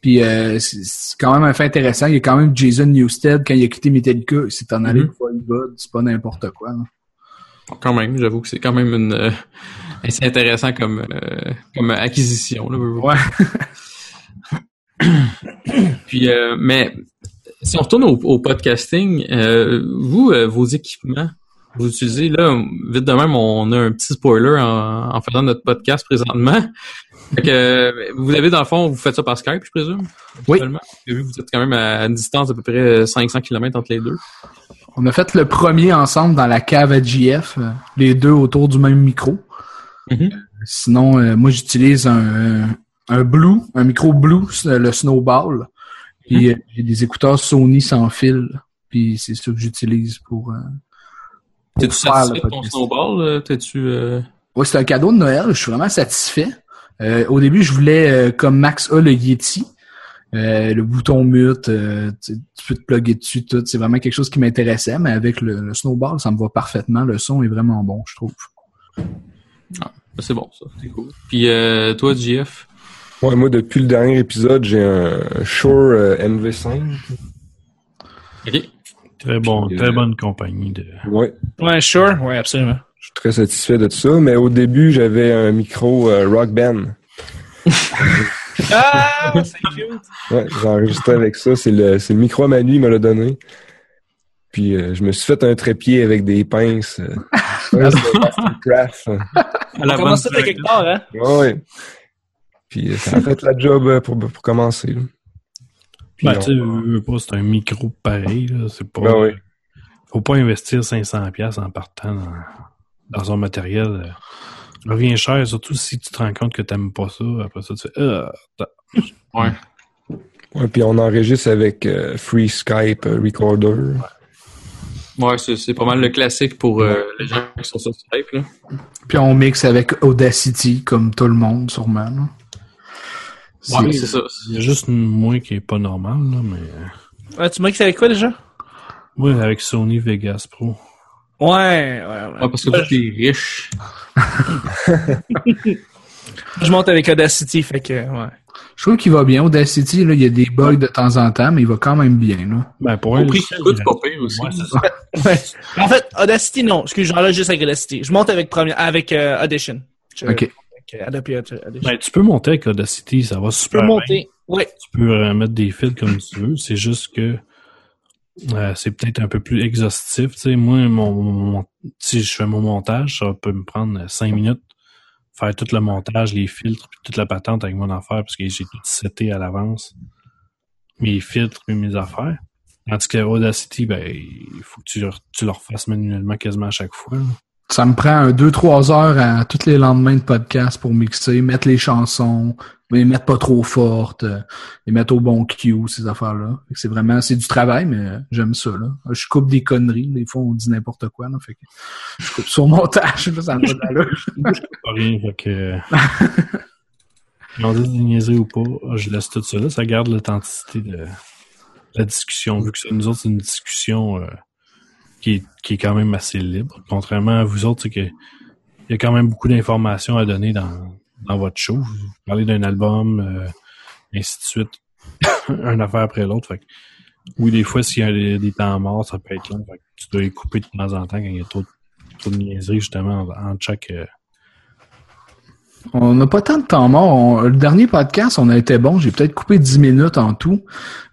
I: Puis euh, c'est c'est quand même un fait intéressant. Il y a quand même Jason Newsted, quand il a quitté Metallica, il s'est en allé pour Voivod. C'est pas n'importe quoi. là.
H: Quand même, j'avoue que c'est quand même une euh, <laughs> assez intéressant comme euh, comme acquisition. Là.
I: Ouais. <coughs>
H: Puis, euh, mais si on retourne au, au podcasting, vous, vos équipements, vous utilisez là, vite de même, on a un petit spoiler en, en faisant notre podcast présentement. Fait que, vous avez dans le fond, vous faites ça par Skype, je présume.
I: Oui.
H: vous êtes quand même à une distance d'à peu près 500 km entre les deux.
I: On a fait le premier ensemble dans la cave à JF, euh, les deux autour du même micro.
H: Mhm.
I: Sinon, euh, moi j'utilise un, un Blue, un micro Blue, le Snowball. Puis euh, j'ai des écouteurs Sony sans fil. Puis c'est ça que j'utilise pour, euh, pour
H: T'es-tu satisfait de ton snowball? T'es-tu... euh,
I: Ouais, c'est un cadeau de Noël. Je suis vraiment satisfait. Euh, au début, je voulais, euh, comme Max a le Yeti, euh, le bouton mute, euh, tu, tu peux te plugger dessus, tout. C'est vraiment quelque chose qui m'intéressait, mais avec le, le snowball, ça me va parfaitement. Le son est vraiment bon, je trouve.
H: C'est bon, ça. C'est cool. Puis euh, toi, JF?
J: Ouais, moi, depuis le dernier épisode, j'ai un Shure euh, NV5.
H: OK.
F: Très bon,
J: Puis,
F: très
J: euh,
F: bonne compagnie de.
J: Ouais,
G: Ouais, sure. Ouais, absolument.
J: je suis très satisfait de ça. Mais au début, j'avais un micro euh, Rock Band. <laughs>
G: Ah, c'est cute.
J: Ouais, j'ai enregistré avec ça. C'est le, c'est le micro à Manu, il me l'a donné. Puis euh, je me suis fait un trépied avec des pinces. euh. <laughs>
H: À la
G: On de
H: place.
G: quelque part, hein?
J: Ouais, ouais. Puis euh, ça a fait la job euh, pour, pour commencer. là. Puis
F: Ben,
J: on-
F: tu sais, veux, pas, c'est un micro pareil, là. C'est pas.
J: Ben.
F: Faut pas investir 500$ en partant dans, dans un matériel. Revient cher, surtout si tu te rends compte que t'aimes pas ça. Après ça, tu fais. Ah,
H: Ouais.
J: Ouais, puis on enregistre avec euh, Free Skype euh, Recorder.
H: Ouais, c'est, c'est pas mal le classique pour euh, les gens qui sont sur Skype, là.
I: Puis on mixe avec Audacity, comme tout le monde, sûrement. là.
H: Ouais, c'est ça.
F: Il y a juste moi qui est pas normal, là, mais. euh,
G: Ouais, tu c'est avec quoi déjà?
F: Moi, avec Sony Vegas Pro.
G: Ouais, ouais, ouais.
H: Ouais, parce que toi, t'es riche. <laughs>
G: Je monte avec Audacity, fait que, ouais.
I: Je trouve qu'il va bien. Audacity, là, il y a des bugs de temps en temps, mais il va quand même bien. Là.
F: Ben, pour
H: Au
F: un
H: prix
F: logiciel,
H: qu'il coûte,
F: il-
H: pas pire aussi. <laughs>
F: Ouais.
G: En fait, Audacity, non. Excuse, j'enlève juste avec Audacity. Je monte avec première, avec euh, Audition. Je-
I: OK.
G: Avec euh, Adobe Audition.
F: Ben, tu peux monter avec Audacity, ça va super
G: peux
F: bien.
G: monter. Ouais.
F: Tu peux euh, mettre des fils comme tu veux. C'est juste que euh, c'est peut-être un peu plus exhaustif. Moi, mon, si je fais mon montage, ça peut me prendre cinq minutes. Faire tout le montage, les filtres, puis toute la patente avec mon affaire, parce que j'ai tout seté à l'avance. Mes filtres et mes affaires. Tandis que Audacity, ben, il faut que tu, le- refasses manuellement quasiment à chaque fois.
I: Ça me prend un 2-3 heures à tous les lendemains de podcast pour mixer, mettre les chansons, les mettre pas trop fortes, euh, les mettre au bon cue, ces affaires-là. C'est vraiment, c'est du travail, mais euh, j'aime ça. Là. Je coupe des conneries. Des fois, on dit n'importe quoi. Là, je coupe sur montage. <laughs> Ça me.
F: Pas rien, fait que... <laughs> On dit des niaiseries ou pas, je laisse tout ça là, ça garde l'authenticité de la discussion, vu que c'est- nous autres, c'est une discussion euh, qui, est, qui est quand même assez libre. Contrairement à vous autres, c'est que il y a quand même beaucoup d'informations à donner dans, dans votre show. Vous parlez d'un album, euh, ainsi de suite, <coughs> une affaire après l'autre. Oui, des fois, s'il y a des, temps morts, ça peut être long. Tu dois les couper de temps en temps quand il y a trop, de niaiseries, justement, en, en chaque... euh,
I: On n'a pas tant de temps mort. Le dernier podcast, on a été bon. J'ai peut-être coupé 10 minutes en tout.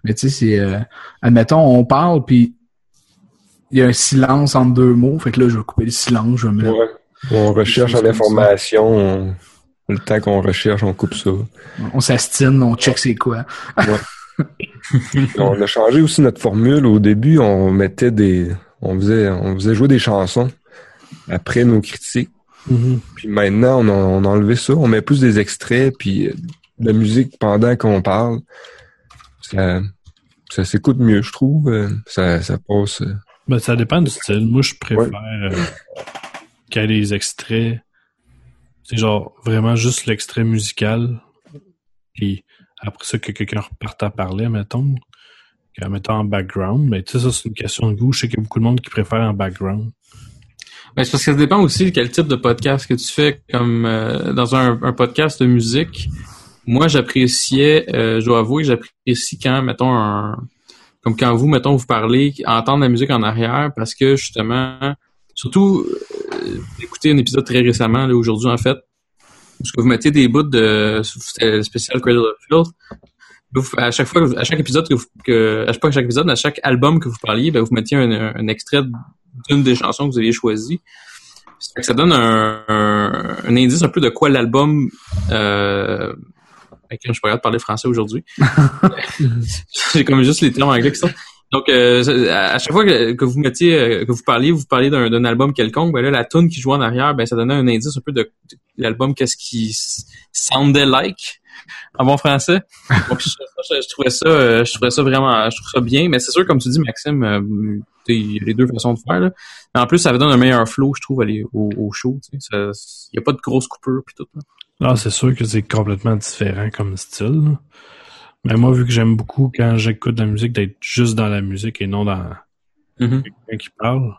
I: Mais tu sais, c'est... euh, admettons, on parle, puis il y a un silence entre deux mots. Fait que là, je vais couper le silence. Je vais me...
J: Ouais. On recherche en information. on- Le temps qu'on recherche, on coupe ça.
I: On s'astine, on check c'est quoi. <laughs>
J: on a changé aussi notre formule. Au début, on mettait des. On faisait, on faisait jouer des chansons après nos critiques. Puis maintenant, on a, on a enlevé ça. On met plus des extraits, puis euh, de la musique pendant qu'on parle. Ça, ça s'écoute mieux, je trouve. Euh, Ça, ça passe.
F: Ben, ça dépend du style. Moi, je préfère euh, qu'il y ait des extraits. C'est genre vraiment juste l'extrait musical. Puis après ça, que quelqu'un reparte à parler, mettons. Qu'en mettant en background. Mais tu sais, ça, c'est une question de goût. Je sais qu'il y a beaucoup de monde qui préfère en background.
H: Ben, c'est parce que ça dépend aussi de quel type de podcast que tu fais. Comme euh, dans un, un podcast de musique, moi, j'appréciais, euh, je dois avouer que j'apprécie quand, mettons, un, comme quand vous, mettons, vous parlez, entendre la musique en arrière, parce que justement, surtout, euh, écoutez un épisode très récemment, là, aujourd'hui en fait, parce que vous mettez des bouts de spécial Cradle of Filth. À chaque fois, à chaque épisode que, vous, à chaque, pas chaque épisode, à chaque album que vous parliez, ben, vous mettiez un, un extrait d'une des chansons que vous aviez choisies. Ça donne un, un, un indice un peu de quoi l'album. Euh, je suis pas parler français aujourd'hui. <laughs> J'ai comme juste les termes anglais qui sont. Donc, euh, à chaque fois que, vous mettiez, euh, que vous parliez, vous parliez d'un album quelconque, ben là, la tune qui jouait en arrière, ben ça donnait un indice un peu de, l'album, qu'est-ce qui s- sounded like en bon français. Donc, je, trouvais ça, euh, je trouvais ça vraiment, je trouve ça bien. Mais c'est sûr, comme tu dis, Maxime, euh, il y a les deux façons de faire. Là. Mais en plus, ça donne un meilleur flow, je trouve, aller au, au show. Il n'y a pas de grosses coupures puis tout. là.
F: Non, c'est sûr que c'est complètement différent comme style. là. Mais moi, vu que j'aime beaucoup quand j'écoute de la musique, d'être juste dans la musique et non dans
H: Mhm.
F: quelqu'un qui parle,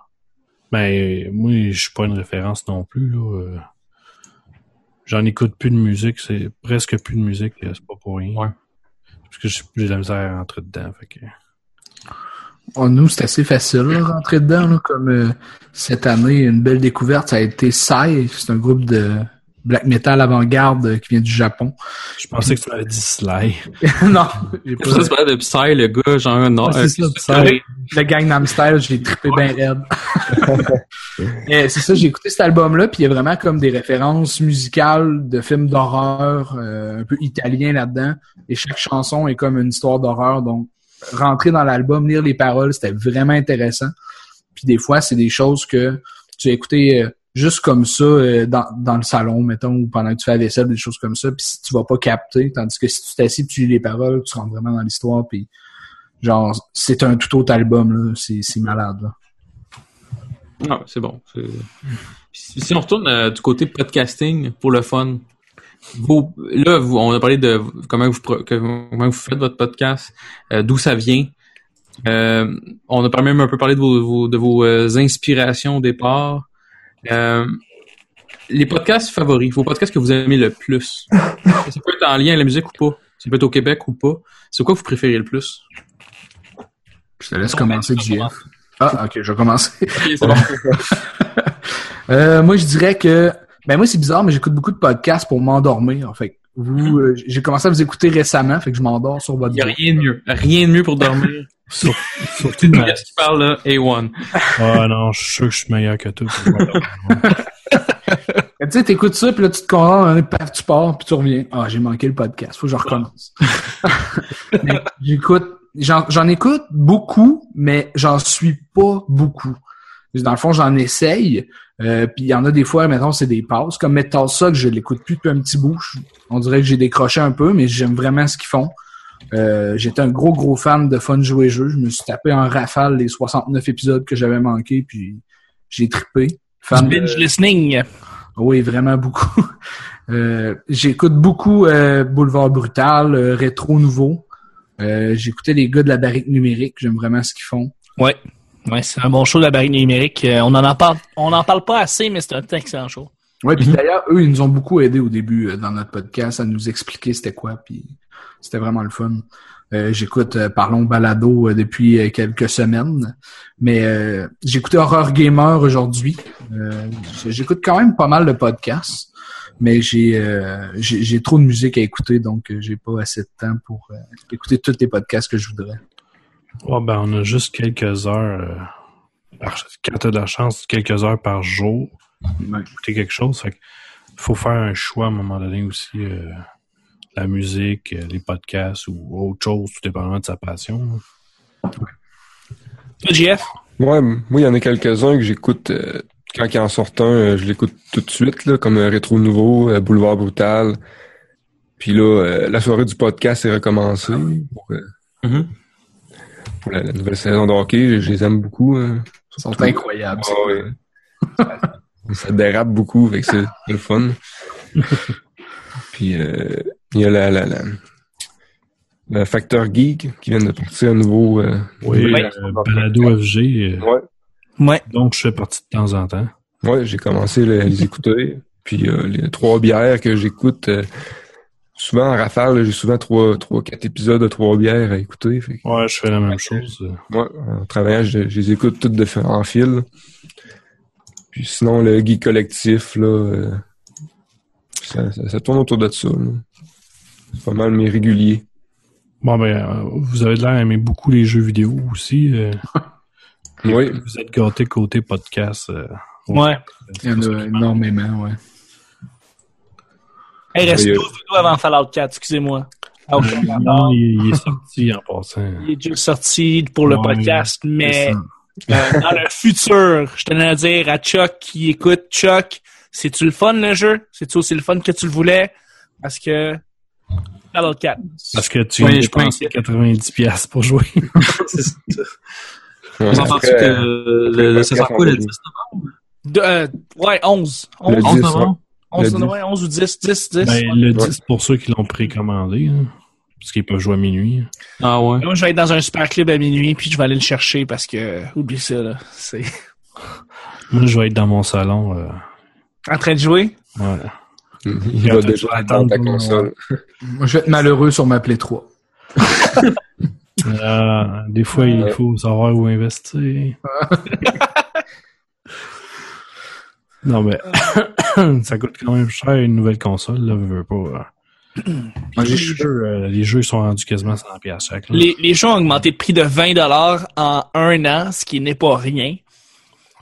F: ben moi, je suis pas une référence non plus. là. Euh, J'en écoute plus de musique, c'est presque plus de musique, euh, c'est pas pour rien.
H: Ouais.
F: Parce que j'ai de la misère à rentrer dedans. Fait que...
I: Oh, nous, c'est assez facile, là, rentrer dedans, là, comme euh, cette année, une belle découverte, ça a été Sai, c'est un groupe de black metal avant-garde euh, qui vient du Japon.
F: Je pensais que tu m'avais dit Sly. <laughs>
I: non, j'ai pas...
H: Ça, c'est de Psy, le gars, genre, non,
I: Ouais,
H: euh,
I: c'est ça,
H: qui-
I: Psy. le Gangnam Style, j'ai trippé bien raide. <laughs> Mais c'est ça, j'ai écouté cet album-là, puis il y a vraiment comme des références musicales de films d'horreur, euh, un peu italiens là-dedans, et chaque chanson est comme une histoire d'horreur, donc rentrer dans l'album, lire les paroles, c'était vraiment intéressant. Puis des fois, c'est des choses que tu as écoutées euh, juste comme ça euh, dans, dans le salon, mettons, ou pendant que tu fais la vaisselle, des choses comme ça, puis si tu vas pas capter, tandis que si tu t'assis tu lis les paroles, tu rentres vraiment dans l'histoire, puis genre, c'est un tout autre album, là, c'est malade, là.
H: Ah, c'est bon. Si on retourne euh, du côté podcasting pour le fun, là, vous, on a parlé de comment vous, comment vous faites votre podcast, euh, d'où ça vient. On a même un peu parlé de vos, de vos inspirations au départ. Euh, les podcasts favoris, vos podcasts que vous aimez le plus. <laughs> ça peut être en lien avec la musique ou pas. Ça peut être au Québec ou pas. C'est quoi que vous préférez le plus?
I: Je te laisse commencer, JF. Ah, ok, je vais commencer.
H: Ok, c'est bon. <laughs>
I: Euh, moi, je dirais que, ben moi, c'est bizarre, mais j'écoute beaucoup de podcasts pour m'endormir. En fait, vous, euh, j'ai commencé à vous écouter récemment, fait que je m'endors sur votre
H: Il n'y a rien de mieux. Rien de mieux pour dormir.
F: Sur- <laughs> surtout ma-
H: Qu'est-ce qui parle là? A1.
F: Ah non, je suis sûr que je suis meilleur que toi. <laughs>
I: Tu sais, t'écoutes ça, puis là, tu te concentres, paf, tu pars, puis tu reviens. Ah, j'ai manqué le podcast, faut que je recommence. <laughs> J'écoute, j'en, écoute beaucoup, mais j'en suis pas beaucoup. Dans le fond, j'en essaye, euh, puis il y en a des fois, maintenant c'est des passes. Comme Metal Sock, je l'écoute plus depuis un petit bout. On dirait que j'ai décroché un peu, mais j'aime vraiment ce qu'ils font. Euh, J'étais un gros, gros fan de Fun Jouer Jeu. Je me suis tapé en rafale les 69 épisodes que j'avais manqués, puis j'ai trippé. Fan
G: Du
I: de-
G: binge listening.
I: oui, vraiment beaucoup. <laughs> Euh, J'écoute beaucoup euh, Boulevard Brutal, euh, Rétro Nouveau. Euh, J'écoutais les gars de la barrique numérique. J'aime vraiment ce qu'ils font.
G: Ouais. Ouais, c'est un bon show de la barrique numérique. Euh, on en en parle, on en parle pas assez, mais c'est un excellent show.
I: Ouais, puis d'ailleurs, eux, ils nous ont beaucoup aidés au début euh, dans notre podcast à nous expliquer c'était quoi, puis c'était vraiment le fun. Euh, J'écoute euh, Parlons Balado euh, depuis quelques semaines, mais j'écoutais Horror Gamer aujourd'hui. J'écoute quand même pas mal de podcasts, mais j'ai j'ai trop de musique à écouter, donc j'ai pas assez de temps pour écouter tous les podcasts que je voudrais.
F: Ouais, ben, on a juste quelques heures. par- quand t'as de la chance, quelques heures par jour
I: Ouais.
F: écouter quelque chose. Fait que faut faire un choix à un moment donné aussi. La musique, euh, les podcasts ou autre chose, tout dépendamment de sa passion.
G: Toi, JF?
J: Ouais, moi, il y en a quelques-uns que j'écoute euh, quand il en sort un, euh, je l'écoute tout de suite, là, comme Rétro Nouveau, euh, Boulevard Brutal. Puis là, euh, la soirée du podcast est recommencée pour, pour la, la nouvelle saison de hockey. Je les aime beaucoup. hein.
I: Ils sont incroyables.
J: Ah ouais. ça, <laughs> ça dérape beaucoup, fait que c'est c'est le fun. <laughs> Puis euh, il y a la, la, la, le Facteur Geek qui vient de partir à nouveau. euh,
F: Oui,
G: Ouais.
F: euh, FG, euh,
J: Ouais.
G: Ouais.
F: donc je fais partie de temps en temps.
J: Ouais, j'ai commencé à les écouter. Puis euh, les trois bières que j'écoute, euh, souvent en rafale, j'ai souvent trois, trois, quatre épisodes de trois bières à écouter. Fait
F: Ouais, je fais la même chose.
J: moi, en travaillant, je, je les écoute toutes de en fil. Puis sinon, le geek collectif, là, euh, ça, ça, ça tourne autour de ça. là. C'est pas mal mes réguliers.
F: Bon, ben, euh, vous avez l'air d'aimer beaucoup les jeux vidéo aussi. euh. <laughs>
J: Oui.
F: Vous êtes gâtés côté podcast. euh.
G: Ouais.
I: Il y en a énormément, ouais.
G: Hey, reste 12 vidéos avant Fallout 4, excusez-moi. Ah, ok,
F: Non,
G: d'accord.
F: il, il est sorti en passant.
G: Il est déjà sorti pour le
F: Ouais,
G: podcast, mais euh, dans le futur, je tenais à dire à Chuck qui écoute, Chuck, c'est-tu le fun le jeu? C'est-tu aussi le fun que tu le voulais? Parce que Fallout 4.
F: Parce que tu
H: je pense
F: dépensé 90$ piastres pour jouer. <laughs>
H: C'est ça. <laughs>
J: Après,
H: que le, le, ça sort quoi le 10
G: De, euh, ouais, 11. 11,
J: Le
H: 11
J: 10,
H: novembre?
G: 11,
J: le 10.
G: ouais, 11 ou 10, 10, 10.
F: Ben, le 10 pour ceux qui l'ont précommandé. hein, parce qu'ils peuvent jouer à minuit.
H: Ah ouais.
G: Moi, je vais être dans un super club à minuit, puis je vais aller le chercher parce que, oublie ça, là. C'est
F: Moi, je vais être dans mon salon. euh,
G: en train de jouer?
F: ouais.
J: Il va déjà dans ta console.
I: Moi, je vais être malheureux sur ma Play 3.
F: Euh, des fois, il faut savoir où investir. <laughs> non, mais <coughs> ça coûte quand même cher une nouvelle console, là, veux, veux pas. euh. Les, jeux, euh, les jeux sont rendus quasiment 100$ piastres chaque.
G: Les, les jeux ont augmenté de prix de 20 en un an, ce qui n'est pas rien.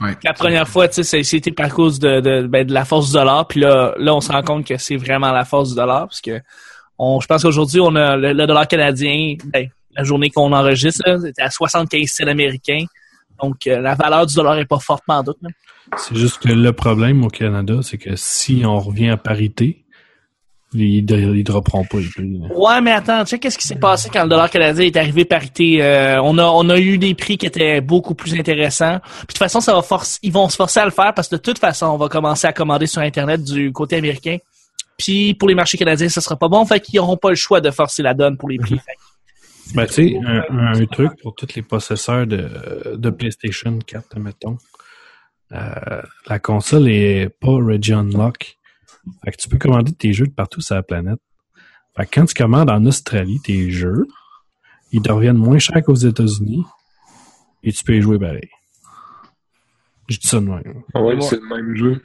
I: Ouais.
G: La première fois, tu sais, c'est- c'était par cause de, de, ben, de la force du dollar. Puis là, là, on se rend compte que c'est vraiment la force du dollar. Parce que on, je pense qu'aujourd'hui, on a le, le dollar canadien, ben, la journée qu'on enregistre, là, c'était à 75 cents américains. Donc, euh, la valeur du dollar est pas forte en doute. là.
F: C'est juste que le problème au Canada, c'est que si on revient à parité, ils, ne ils dropperont pas.
G: Ouais, mais attends, tu sais, qu'est-ce qui s'est passé quand le dollar canadien est arrivé parité? Euh, on a, on a eu des prix qui étaient beaucoup plus intéressants. Puis de toute façon, ça va forcer, ils vont se forcer à le faire parce que de toute façon, on va commencer à commander sur Internet du côté américain. Puis pour les marchés canadiens, ça sera pas bon. Fait qu'ils n'auront pas le choix de forcer la donne pour les prix. <laughs>
F: Ben, tu sais, un, un truc pour tous les possesseurs de, de PlayStation 4, mettons. Euh, la console est pas Region Lock. Fait que tu peux commander tes jeux de partout sur la planète. Fait que quand tu commandes en Australie tes jeux, ils te reviennent moins cher qu'aux États-Unis et tu peux y jouer pareil. Je dis ça de même.
J: Ah ouais, c'est le même jeu.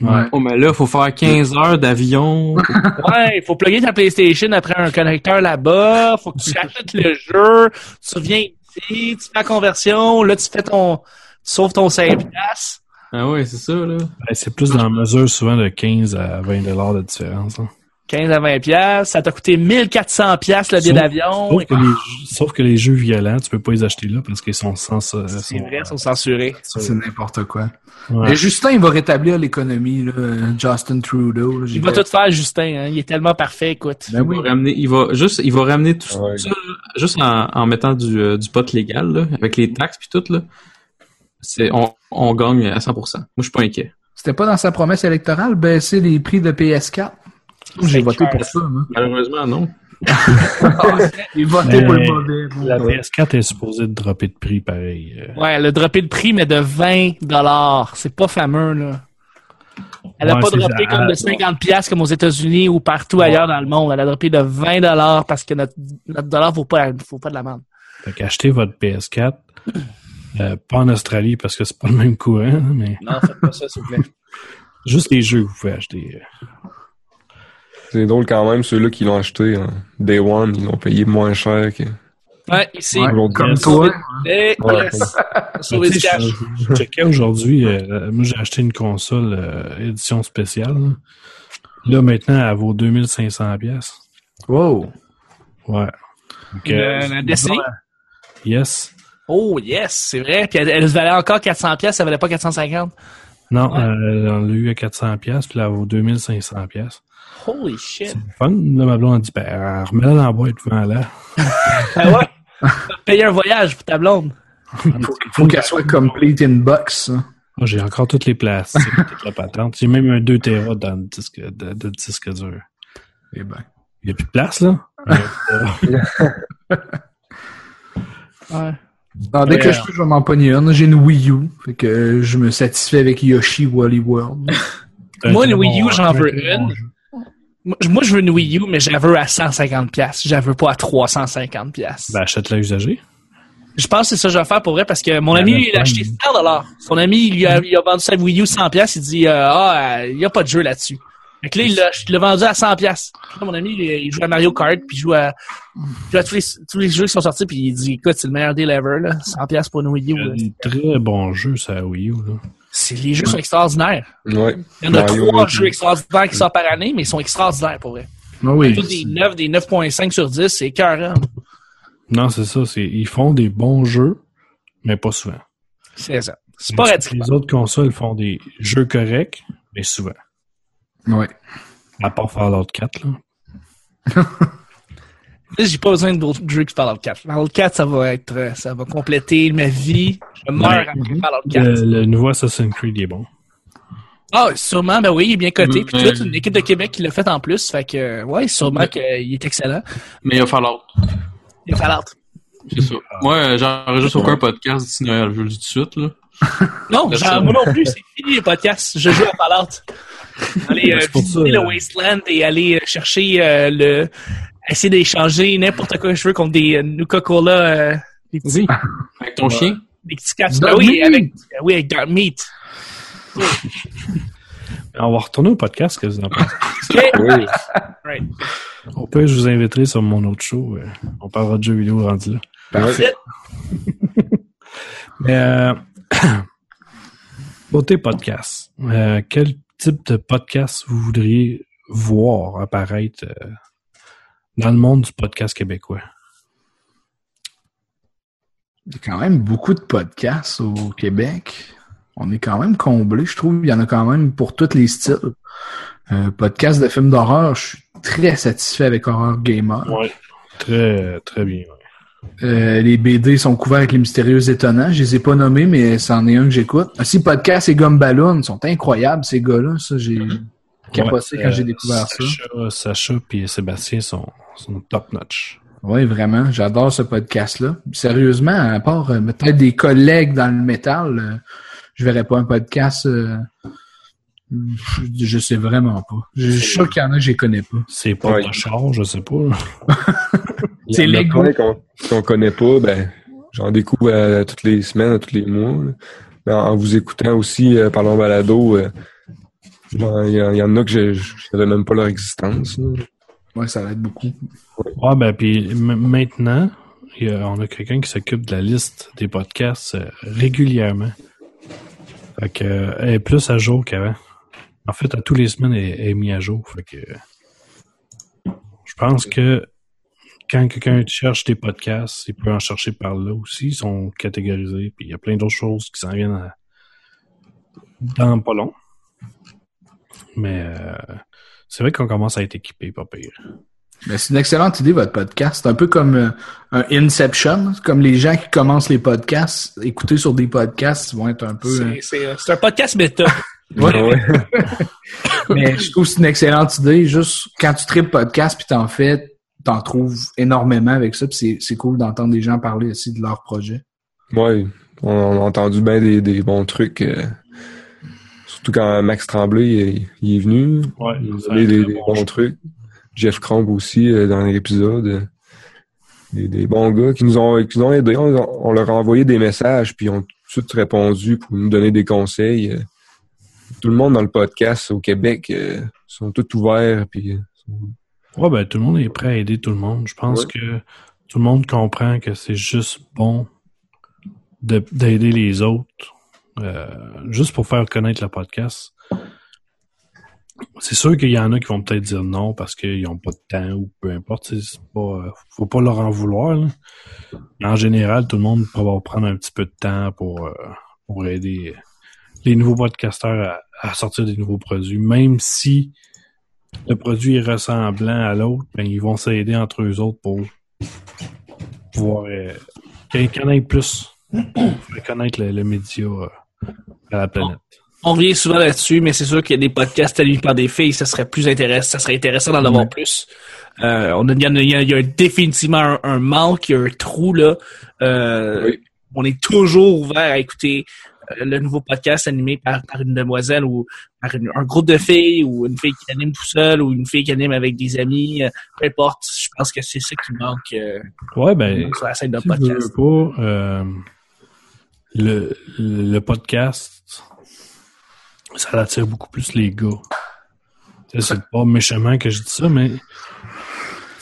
F: Ouais.
H: Oh, mais là, faut faire 15 heures d'avion. <laughs>
G: Ouais, il faut plugger ta PlayStation après un connecteur là-bas. Faut que tu achètes le jeu. Tu reviens ici, tu fais la conversion. Là, tu fais ton, tu sauves ton 5 piastres.
H: Ah ouais, c'est ça, là.
F: Ben, c'est plus dans la mesure souvent de 15 à 20 dollars de différence. hein.
G: 15 à 20 piastres. Ça t'a coûté 1400 piastres le billet d'avion.
F: Sauf que, les, sauf que les jeux violents, tu peux pas les acheter là parce qu'ils sont sans. euh,
G: C'est vrai, ils sont censurés.
I: C'est n'importe quoi.
F: Ouais.
I: Et Justin, il va rétablir l'économie, là. Justin Trudeau. là,
G: Il va tout faire, Justin. Hein. Il est tellement parfait, écoute.
I: Ben
H: Il
I: oui.
H: va ramener, il va juste, il va ramener tout
J: Ouais.
H: ça, juste en, en mettant du, euh, du pot légal, là, avec les taxes puis tout, là. C'est, on, on gagne à 100%. Moi, je suis pas inquiet.
I: C'était pas dans sa promesse électorale, baisser les prix de PS4. J'ai voté pour ça, moi.
H: Malheureusement, non.
I: Il votait
F: Mais
I: pour le mauvais.
F: La PS4 est supposée de dropper de prix pareil. euh.
G: Ouais, elle a droppé le prix, mais de 20 dollars. C'est pas fameux, là. Elle a
F: Ouais,
G: pas droppé comme de 50 piastres comme aux États-Unis ou partout ailleurs dans le monde. Elle a droppé de 20 dollars parce que notre, notre dollar vaut pas, vaut pas de la merde.
F: Fait qu'achetez votre PS4. Euh, pas en Australie parce que c'est pas le même courant, hein, mais
G: Non, faites pas ça, s'il vous plaît. <laughs>
F: juste les jeux que vous pouvez acheter. euh.
J: C'est drôle quand même, ceux-là qui l'ont acheté en Day One, ils l'ont payé moins cher que.
G: Ouais, ici.
I: Ouais,
J: Aujourd'hui,
I: comme
J: yes.
I: toi.
G: Et
J: Ouais.
G: yes. Sauver
F: Tu
G: du
F: sais,
G: cash.
F: je, je checkais aujourd'hui, euh, moi j'ai acheté une console euh, édition spéciale. Là. Là, maintenant, elle vaut 2500 pièces.
I: Wow.
F: Ouais. Donc, euh,
G: la Destiny?
F: Yes.
G: Oh, yes, c'est vrai. Puis elle, elle valait encore 400 piastres, ça valait pas 450.
F: Non,
G: Ouais.
F: euh, on l'a eu à 400 pièces, puis là, elle vaut 2500 pièces.
G: Holy shit.
F: C'est le fun. Là, ma blonde a dit, ben, remets-la dans la boîte devant là.
G: Ah <laughs> ouais? Payer un voyage pour ta blonde.
I: Faut qu'elle soit complete in box. hein.
F: Moi, j'ai encore toutes les plastiques, <laughs> toute la patente. J'ai même un 2 Tera dans le disque, de, de disque dur.
I: Eh ben.
F: Il n'y a plus de place, là? Euh, <laughs>
G: Ouais.
I: Non, dès
F: Ouais,
I: que
F: euh,
I: je peux, je vais m'en pogner une. J'ai une Wii U. Fait que euh, je me satisfais avec Yoshi Wally World.
F: un <laughs>
G: Moi, le Wii U, j'en veux une. Moi, je- veux une Wii U, mais je la veux à 150$. piastres. Je la veux pas à 350$. piastres.
F: Ben, achète-la usagée.
G: Je pense que c'est ça que je vais faire pour vrai parce que mon
F: Ben,
G: ami, il a acheté 100$. Son ami, il, lui a, il a vendu sa Wii U 100$. Il dit, euh, ah, euh, il n'y a pas de jeu là-dessus. Fait que là, il l'a- il l'a vendu à 100$. Là, mon ami, il, il joue à Mario Kart, puis il joue à, il joue à tous, les, tous les jeux qui sont sortis, puis il dit, écoute, c'est le meilleur deal ever, là. 100$ pour une Wii U.
F: Il y a
G: là.
F: des très bons jeux, ça, Wii U. Là.
G: C'est, les jeux sont extraordinaires.
J: Ouais.
G: Il y en a
J: Mario,
G: trois jeux extraordinaires qui sortent par année, mais ils sont extraordinaires pour vrai.
I: Ah oui.
G: Tous des 9, des 9.5 sur 10, c'est écœurant.
F: Non, c'est ça. C'est, ils font des bons jeux, mais pas souvent.
G: C'est ça. C'est pas radical.
F: Les autres consoles font des jeux corrects, mais souvent.
I: Ouais.
F: À part Fallout 4, là. <laughs>
G: Là, j'ai pas besoin d'autres jeux que Fallout 4. Fallout 4, ça va être, euh, ça va compléter ma vie. Je meurs après Fallout 4.
F: Le, le nouveau Assassin's Creed il est bon.
G: Ah, sûrement, ben oui, il est bien coté. Puis toute une équipe de Québec qui l'a fait en plus. Fait que, ouais, sûrement qu'il est excellent.
H: Mais il va falloir.
G: Il y a Fallout.
H: C'est ça. Moi, euh, j'enregistre aucun podcast d'ici Noël, je le dis tout de suite, là.
G: Non, genre, moi non plus, c'est fini les podcasts. Je joue à Fallout. <laughs> Aller euh, visiter
F: ça,
G: le
F: euh,
G: Wasteland et aller euh, chercher euh, le... Essayer d'échanger n'importe quoi que je veux contre des euh, Nuka-Cola, euh, des petits, <laughs>
H: Avec ton chien?
G: des petits caps. Ben oui, avec, euh, oui, avec Dark Meat. <laughs>
F: On va retourner au podcast, que vous en pensez?
J: Oui.
G: Right.
F: Au pire, je vous inviterai sur mon autre show. On parlera de jeux vidéo rendu là.
J: Parfait.
F: Mais, euh, <coughs> côté podcast, euh, quel type de podcast vous voudriez voir apparaître euh, dans le monde du podcast québécois?
I: Il y a quand même beaucoup de podcasts au Québec. On est quand même comblé, je trouve. Il y en a quand même pour tous les styles. Euh, podcast de films d'horreur, je suis très satisfait avec Horror Gamer.
F: Oui. Très, très bien. ouais.
I: Euh, les BD sont couverts avec les mystérieux étonnants. Je les ai pas nommés, mais c'en est un que j'écoute. Aussi, podcast et Gumballoon sont incroyables, ces gars-là. Ça, j'ai capoté
F: Ouais,
I: quand j'ai
F: euh,
I: découvert ça.
F: Sacha, Sacha et Sébastien sont, sont top notch.
I: Oui, vraiment. J'adore ce podcast-là. Sérieusement, à part euh, peut-être des collègues dans le métal, euh, je verrais pas un podcast. euh, je, je sais vraiment pas. Je suis sûr qu'il y en a que je les connais pas.
F: C'est pas
J: Ouais.
F: de char, je sais pas. <laughs>
I: C'est
J: plein qu'on qu'on connaît pas, ben, j'en découvre euh, toutes les semaines, tous les mois. là. Mais en vous écoutant aussi euh, par balado, euh, il y, en- il y en a que je je savais même pas leur existence. là.
I: Ouais, ça va être beaucoup.
F: Ouais, ben, puis maintenant, il y a- on a quelqu'un qui s'occupe de la liste des podcasts euh, régulièrement. Fait que, euh, elle est plus à jour qu'avant. En fait, à tous les semaines, elle, elle est mise à jour. Fait que, je pense que quand quelqu'un cherche des podcasts, il peut en chercher par là aussi. Ils sont catégorisés. Puis il y a plein d'autres choses qui s'en viennent à- dans pas long. Mais euh, c'est vrai qu'on commence à être équipé, pas pire.
I: Mais c'est une excellente idée, votre podcast. C'est un peu comme euh, un Inception. C'est Comme les gens qui commencent les podcasts, écouter sur des podcasts, ils vont être un peu... euh,
G: C'est- c'est un podcast méta. <laughs>
I: Ouais.
J: Ouais.
I: Mais je trouve que c'est une excellente idée. Juste quand tu tripes podcast puis t'en fais, t'en trouves énormément avec ça. Puis c'est, c'est cool d'entendre des gens parler aussi de leur projet.
J: Ouais, on, on a entendu bien des, des bons trucs. euh, surtout quand Max Tremblay il, il est venu.
F: Ouais,
J: il nous a donné des, des
F: bon
J: bons trucs. Jeff Cromb aussi euh, dans l'épisode. euh, Des, des bons gars qui nous ont, qui nous ont aidés. On, on leur a envoyé des messages puis ils ont tout de suite répondu pour nous donner des conseils. Tout le monde dans le podcast au Québec euh, sont tous ouverts puis sont-
F: Ouais, ben, tout le monde est prêt à aider tout le monde. Je pense
J: Ouais.
F: que tout le monde comprend que c'est juste bon de- d'aider les autres, euh, juste pour faire connaître le podcast. C'est sûr qu'il y en a qui vont peut-être dire non parce qu'ils n'ont pas de temps ou peu importe. Pas, euh, faut pas leur en vouloir. là. En général, tout le monde peut avoir prendre un petit peu de temps pour, euh, pour aider les nouveaux podcasteurs à, à sortir des nouveaux produits, même si le produit est ressemblant à l'autre, ben, ils vont s'aider entre eux autres pour pouvoir euh, ait plus pour connaître le, le média euh, à la planète.
G: On revient souvent là-dessus, mais c'est sûr qu'il y a des podcasts animés par des filles, ça serait plus intéressant, ça serait intéressant d'en avoir plus. Euh, on a, il y a, il y a- il y a définitivement un, un manque, il y a un trou là. Euh,
J: Oui.
G: On est toujours ouvert à écouter euh, le nouveau podcast animé par, par une demoiselle ou par une- un groupe de filles ou une fille qui anime tout seul ou une fille qui anime avec des amis, euh, peu importe. Je pense que c'est ça qui manque euh,
F: Ouais, ben,
G: sur la scène de
F: si je veux
G: podcast.
F: pas, euh, le, le podcast, ça attire beaucoup plus les gars. C'est pas méchamment que je dis ça, mais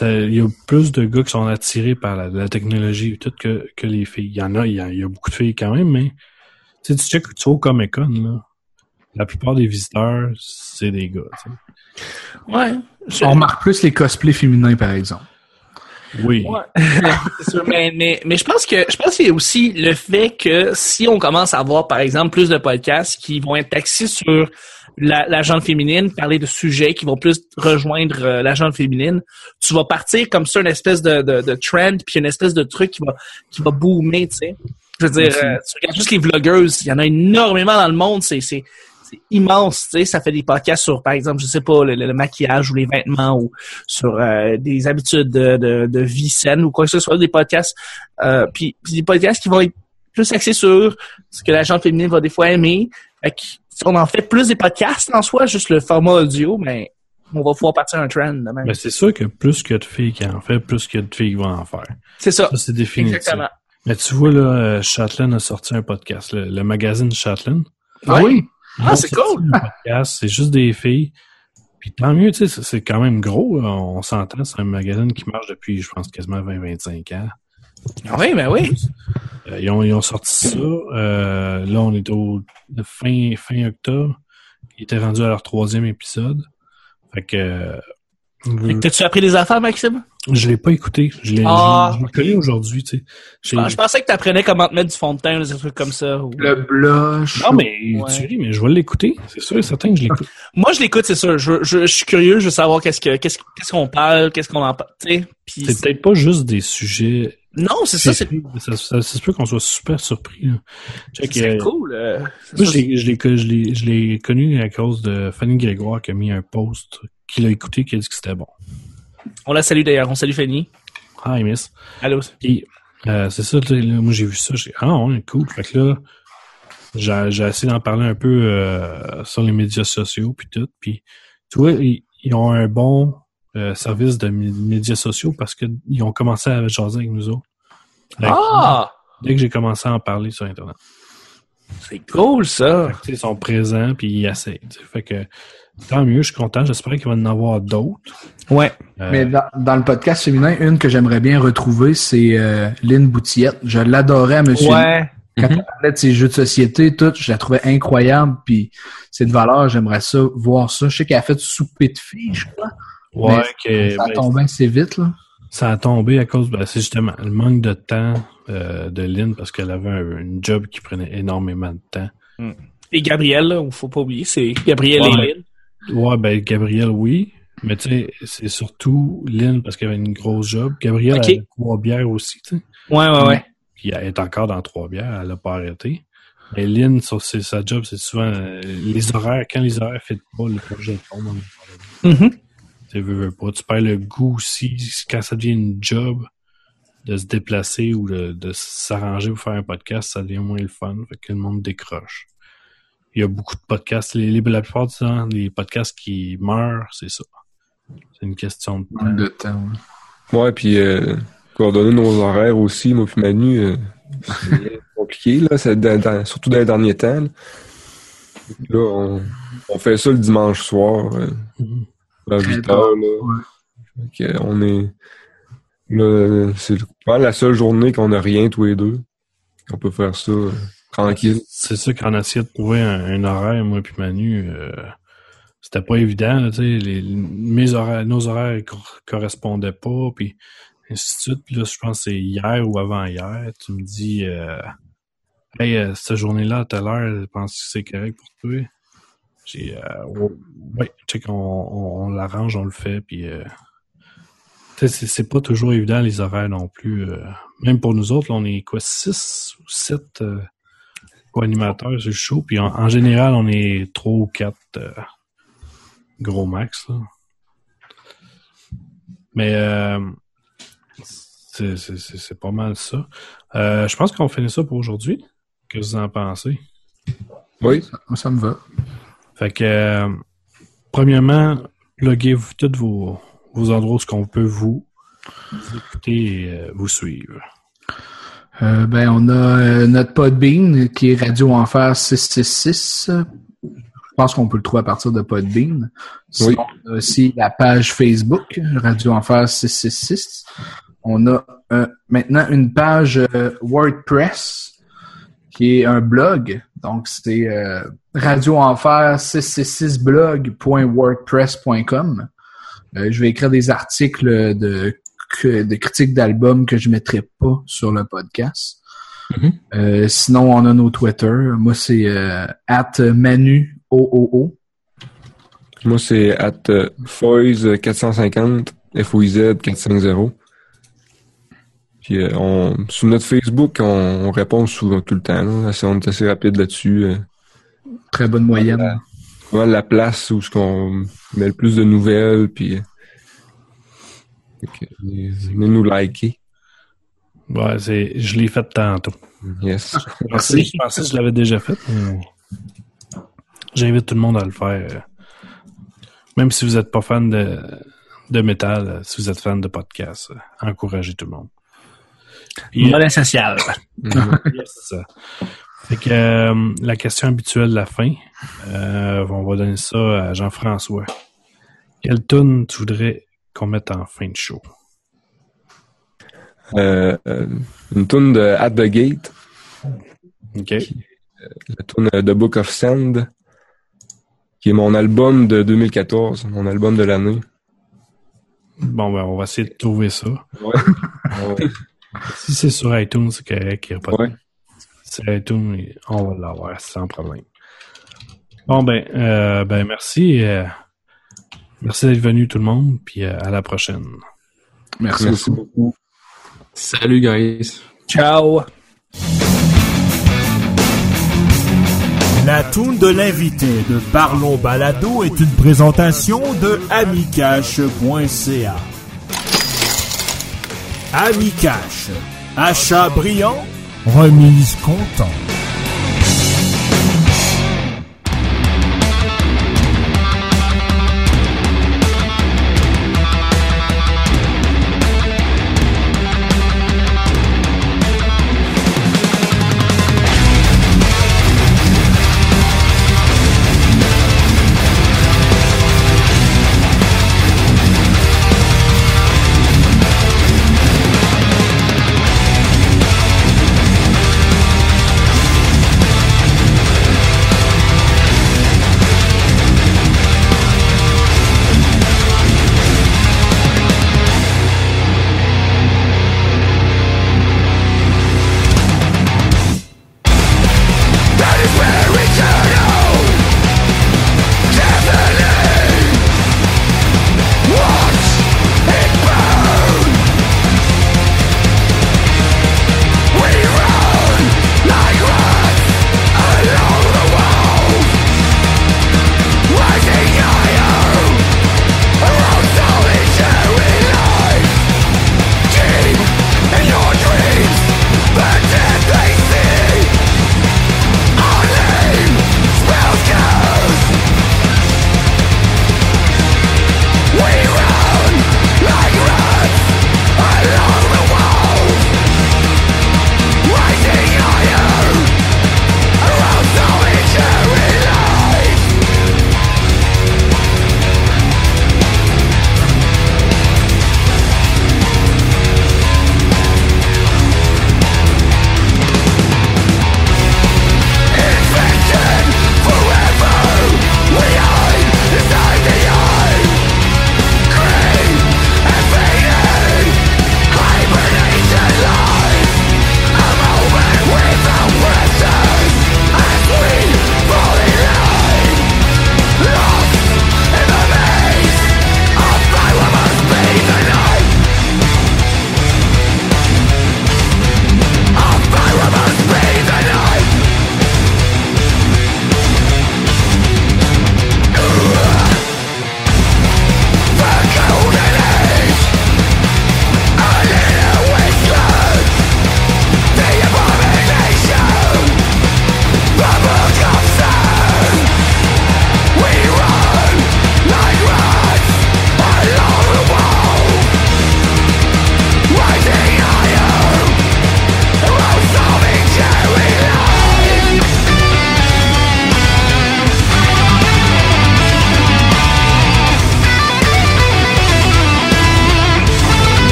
F: il y a plus de gars qui sont attirés par la, la technologie tout que, que les filles. Il y en a, il y a, il y a beaucoup de filles quand même, mais tu sais, tu check tu au Comic Con, là. La plupart des visiteurs, c'est des gars. tu sais.
G: Ouais. Je-
I: On remarque plus les cosplays féminins, par exemple.
F: Oui.
G: Ouais. <laughs> C'est sûr, mais, mais, mais je pense que je pense qu'il y a aussi le fait que si on commence à avoir, par exemple, plus de podcasts qui vont être axés sur la, la gente féminine, parler de sujets qui vont plus rejoindre euh, la gente féminine, tu vas partir comme ça une espèce de, de, de trend, puis une espèce de truc qui va qui va boomer, tu sais. Je veux dire, euh, tu regardes juste les vlogueuses, il y en a énormément dans le monde, c'est immense, tu sais, ça fait des podcasts sur, par exemple, je sais pas, le, le maquillage ou les vêtements ou sur euh, des habitudes de, de, de vie saine ou quoi que ce soit, des podcasts, euh, puis, puis des podcasts qui vont être plus axés sur ce que la gente féminine va des fois aimer. Fait que si on en fait plus des podcasts en soi, juste le format audio, mais on va pouvoir partir un trend de même.
F: Mais c'est sûr que plus qu'il y a de filles qui en fait, plus qu'il y a de filles qui vont en faire.
G: C'est ça.
F: Ça, c'est définitif.
G: Exactement.
F: Mais tu vois, là, euh, Chatelaine a sorti un podcast, le, le magazine Chatelaine.
I: Ah oui?
G: Ah,
F: ont
G: c'est cool.
F: c'est juste des filles. Puis tant mieux, tu sais, c'est- quand même gros, là, on s'entend, c'est un magazine qui marche depuis, je pense, quasiment 20-25 ans.
G: Ah Oui, ben oui.
F: Euh, ils, ont, ils ont sorti ça. euh, là, on est au fin, fin octobre. Ils étaient rendus à leur troisième épisode. Fait que... euh,
G: Fait que T'as-tu appris des affaires, Maxime?
F: Je l'ai pas écouté. Je l'ai
G: Ah,
F: je connu aujourd'hui, tu sais. J'ai-
G: Ah, Je pensais que t'apprenais comment te mettre du fond de teint, ou des trucs comme ça. ou-
I: Le blush.
F: Non, mais
G: Ouais.
F: tu ris, mais je vais l'écouter. C'est sûr et certain que je l'écoute. <laughs>
G: Moi, je l'écoute, c'est sûr. Je, je, je suis curieux, je veux savoir qu'est-ce que qu'est-ce qu'est-ce qu'on parle, qu'est-ce qu'on en parle, tu sais. Puis
F: C'est peut-être pas juste des sujets.
G: non, c'est ça, c'est
F: ça, ça, ça se peut qu'on soit super surpris. Check,
G: c'est
F: euh,
G: cool. euh,
F: Moi, je je je je l'ai connu à cause de Fanny Grégoire qui a mis un post qu'il a écouté qui a dit que c'était bon.
G: On la salue d'ailleurs, on salue Fanny.
F: Hi, miss.
G: Allô.
F: Puis, euh, c'est ça, moi j'ai vu ça, j'ai dit, ah ouais, cool. Fait que là, j'ai j'ai essayé d'en parler un peu euh, sur les médias sociaux puis tout. Puis, tu vois, ils, ils ont un bon euh, service de mé- médias sociaux parce qu'ils ont commencé à jaser avec nous autres. Fait que,
G: Ah,
F: Dès que j'ai commencé à en parler sur Internet.
G: c'est cool ça.
F: Fait que, ils sont présents puis ils essayent. Fait que tant mieux, je suis content. J'espère qu'il va y en avoir d'autres.
G: Ouais.
F: Euh,
I: Mais dans, dans le podcast féminin, une que j'aimerais bien retrouver, c'est euh, Lynn Boutillette. Je l'adorais à Monsieur.
G: Ouais.
I: Quand elle parlait de ses jeux de société, tout, je la trouvais incroyable. Puis c'est de valeur, j'aimerais ça, voir ça. Je sais qu'elle a fait souper de filles, je crois.
F: ouais,
I: mais
F: que-
I: ça a
F: ben,
I: tombé assez vite, là.
F: Ça a tombé à cause, ben, c'est justement le manque de temps euh, de Lynn parce qu'elle avait un, une job qui prenait énormément de temps.
G: Et Gabriel, là, faut pas oublier, c'est Gabriel
F: Ouais.
G: et Lynn.
F: Ouais, ben Gabriel, oui. Mais tu sais, c'est surtout Lynn parce qu'elle avait une grosse job. Gabriel
G: Ok.
F: avait trois bières aussi, tu sais.
G: Ouais, ouais, ouais.
F: Puis elle est encore dans trois bières, elle a pas arrêté. Mais Lynn, sur ses- sa job, c'est souvent euh, les horaires. Quand les horaires ne pas, le projet tombe. là.
G: Mhm.
F: Tu veux, veux pas. Tu perds le goût aussi quand ça devient une job de se déplacer ou de, de s'arranger pour faire un podcast, ça devient moins le fun. Fait que le monde décroche. Il y a beaucoup de podcasts. Les, les- la plupart du temps, les podcasts qui meurent, c'est ça. C'est une question de temps.
I: De temps. ouais.
J: Ouais, puis euh, coordonner nos horaires aussi, moi puis Manu, euh, c'est <laughs> compliqué, là, c'est dans- dans- surtout dans les derniers temps. Là, Là, on, on fait ça le dimanche soir, euh, à 8 heures. Là. On est. Là, c'est pas la seule journée qu'on a rien tous les deux. On peut faire ça euh, tranquille.
F: C'est ça qu'on a essayé de trouver un, horaire, moi puis Manu. euh, c'était pas évident, là, les- horaires, nos horaires cor- correspondaient pas, puis ainsi de suite. Puis je pense que c'est hier ou avant-hier, tu me dis euh, Hey, euh, cette journée-là, à telle heure, je pense que c'est correct pour toi? J'ai euh, ouais, on, on, l'arrange, on le fait, puis c'est pas toujours évident les horaires non plus. même pour nous autres, on est quoi, six ou sept euh, co-animateurs sur le show, puis en, en général, on est trois ou quatre euh, gros max. Là. Mais euh, c'est- pas mal ça. Euh, je pense qu'on finit ça pour aujourd'hui. Qu'est-ce que vous en pensez?
J: Oui.
I: Ça, ça me va.
F: Fait que, premièrement, loguez-vous tous vos, vos endroits où ce qu'on peut vous, écouter et vous suivre.
I: Euh, ben, on a euh, notre Podbean qui est Radio Enfer 666. Je pense qu'on peut le trouver à partir de Podbean. Sinon, on a aussi la page Facebook Radio Enfer 666. On a euh, maintenant une page euh, WordPress qui est un blog. Donc, c'est euh, Radio Enfer 666blog.wordpress.com. Euh, je vais écrire des articles de, que- de critiques d'albums que je mettrai pas sur le podcast.
H: Mhm.
I: Euh, sinon, on a nos Twitter. Moi, c'est euh, at Manu OOO.
J: Moi, c'est at euh, Foyz450, F-O-I-Z 450. Puis on, sur notre Facebook, on, on répond souvent tout le temps. Là. On est assez rapide là-dessus.
I: Très bonne moyenne.
J: Vraiment la place où ce qu'on met le plus de nouvelles. Puis, venez nous liker.
F: Ouais, c'est, je l'ai fait tantôt.
J: Yes.
F: Merci. Je pensais que je l'avais déjà fait. mais J'invite tout le monde à le faire. Même si vous n'êtes pas fan de, de métal, si vous êtes fan de podcast, encouragez tout le monde. Puis,
G: Modèle social.
J: Mhm. <laughs>
F: Yes, c'est ça. Fait que euh, la question habituelle de la fin, euh, on va donner ça à Jean-François. Quelle tune tu voudrais qu'on mette en fin de show?
J: Euh, euh, une tune de At the Gate,
F: OK?
J: la tune euh, The Book of Sand, qui est mon album de 2014, mon album de l'année.
F: Bon, ben, on va essayer de trouver ça.
J: Ouais. <laughs>
F: Si c'est sur iTunes, c'est correct, il n'y a pas de...
J: Ouais.
F: C'est iTunes, on va l'avoir sans problème. Bon, ben, euh, ben merci. euh, merci d'être venu tout le monde, puis euh, à la prochaine.
I: Merci,
J: Merci
I: beaucoup.
J: beaucoup.
H: Salut, guys.
G: Ciao.
E: La toune de l'invité de Parlons Balado est une présentation de amicache.ca. Amicache, achat brillant, remise content.